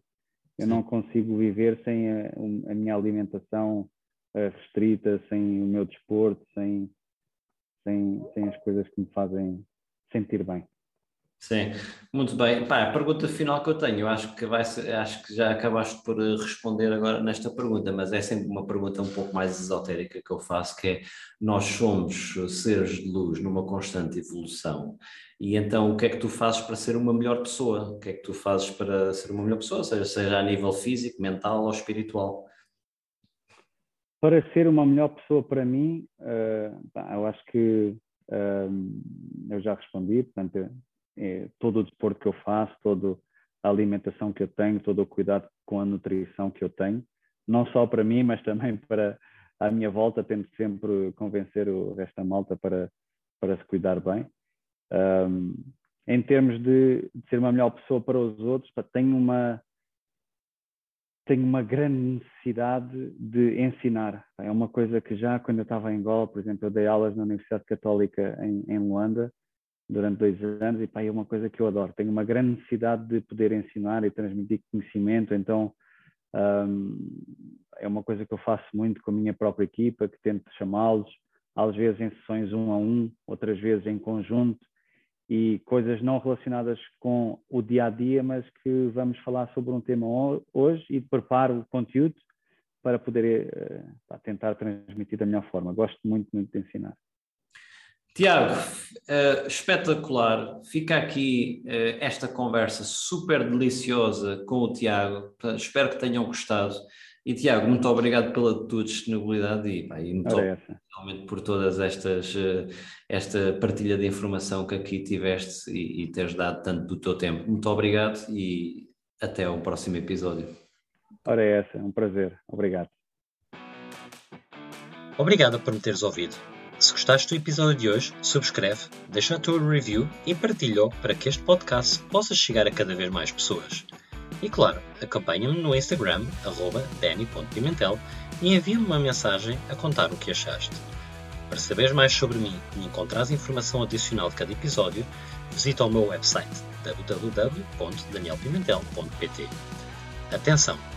B: Eu não consigo viver sem a, a minha alimentação uh, restrita, sem o meu desporto, sem, sem, sem as coisas que me fazem sentir bem.
A: Sim, muito bem. Pá, a pergunta final que eu tenho, eu acho que vai ser, acho que já acabaste por eh, responder agora nesta pergunta, mas é sempre uma pergunta um pouco mais esotérica que eu faço, que é nós somos seres de luz numa constante evolução e então, o que é que tu fazes para ser uma melhor pessoa? O que é que tu fazes para ser uma melhor pessoa, seja, seja a nível físico, mental ou espiritual?
B: Para ser uma melhor pessoa para mim, uh, eu acho que eu já respondi, portanto, todo o desporto que eu faço, toda a alimentação que eu tenho, todo o cuidado com a nutrição que eu tenho, não só para mim, mas também para a minha volta, tento sempre convencer o resto da malta para, para se cuidar bem. Um, em termos de, de, ser uma melhor pessoa para os outros, tenho uma tenho uma grande necessidade de ensinar. É uma coisa que já quando eu estava em Angola, por exemplo, eu dei aulas na Universidade Católica em, em Luanda durante dois anos e pá, é uma coisa que eu adoro. Tenho uma grande necessidade de poder ensinar e transmitir conhecimento, então um, é uma coisa que eu faço muito com a minha própria equipa, que tento chamá-los às vezes em sessões um a um, outras vezes em conjunto, e coisas não relacionadas com o dia a dia, mas que vamos falar sobre um tema hoje e preparo o conteúdo para poder uh, tentar transmitir da melhor forma. Gosto muito, muito de ensinar.
C: Tiago, uh, espetacular. Fica aqui uh, esta conversa super deliciosa com o Tiago. Espero que tenham gostado. E Tiago, muito obrigado pela tua disponibilidade e, pá, e muito obrigado por todas estas uh, esta partilha de informação que aqui tiveste e, e teres dado tanto do teu tempo. Muito obrigado e até ao próximo episódio.
B: Ora é essa, é um prazer. Obrigado.
A: Obrigado por me teres ouvido. Se gostaste do episódio de hoje, subscreve, deixa a tua review e partilha-o para que este podcast possa chegar a cada vez mais pessoas. E claro, acompanha-me no Instagram, danny.pimentel, e envia-me uma mensagem a contar o que achaste. Para saberes mais sobre mim e encontrares informação adicional de cada episódio, visita o meu website www.danielpimentel.pt. Atenção!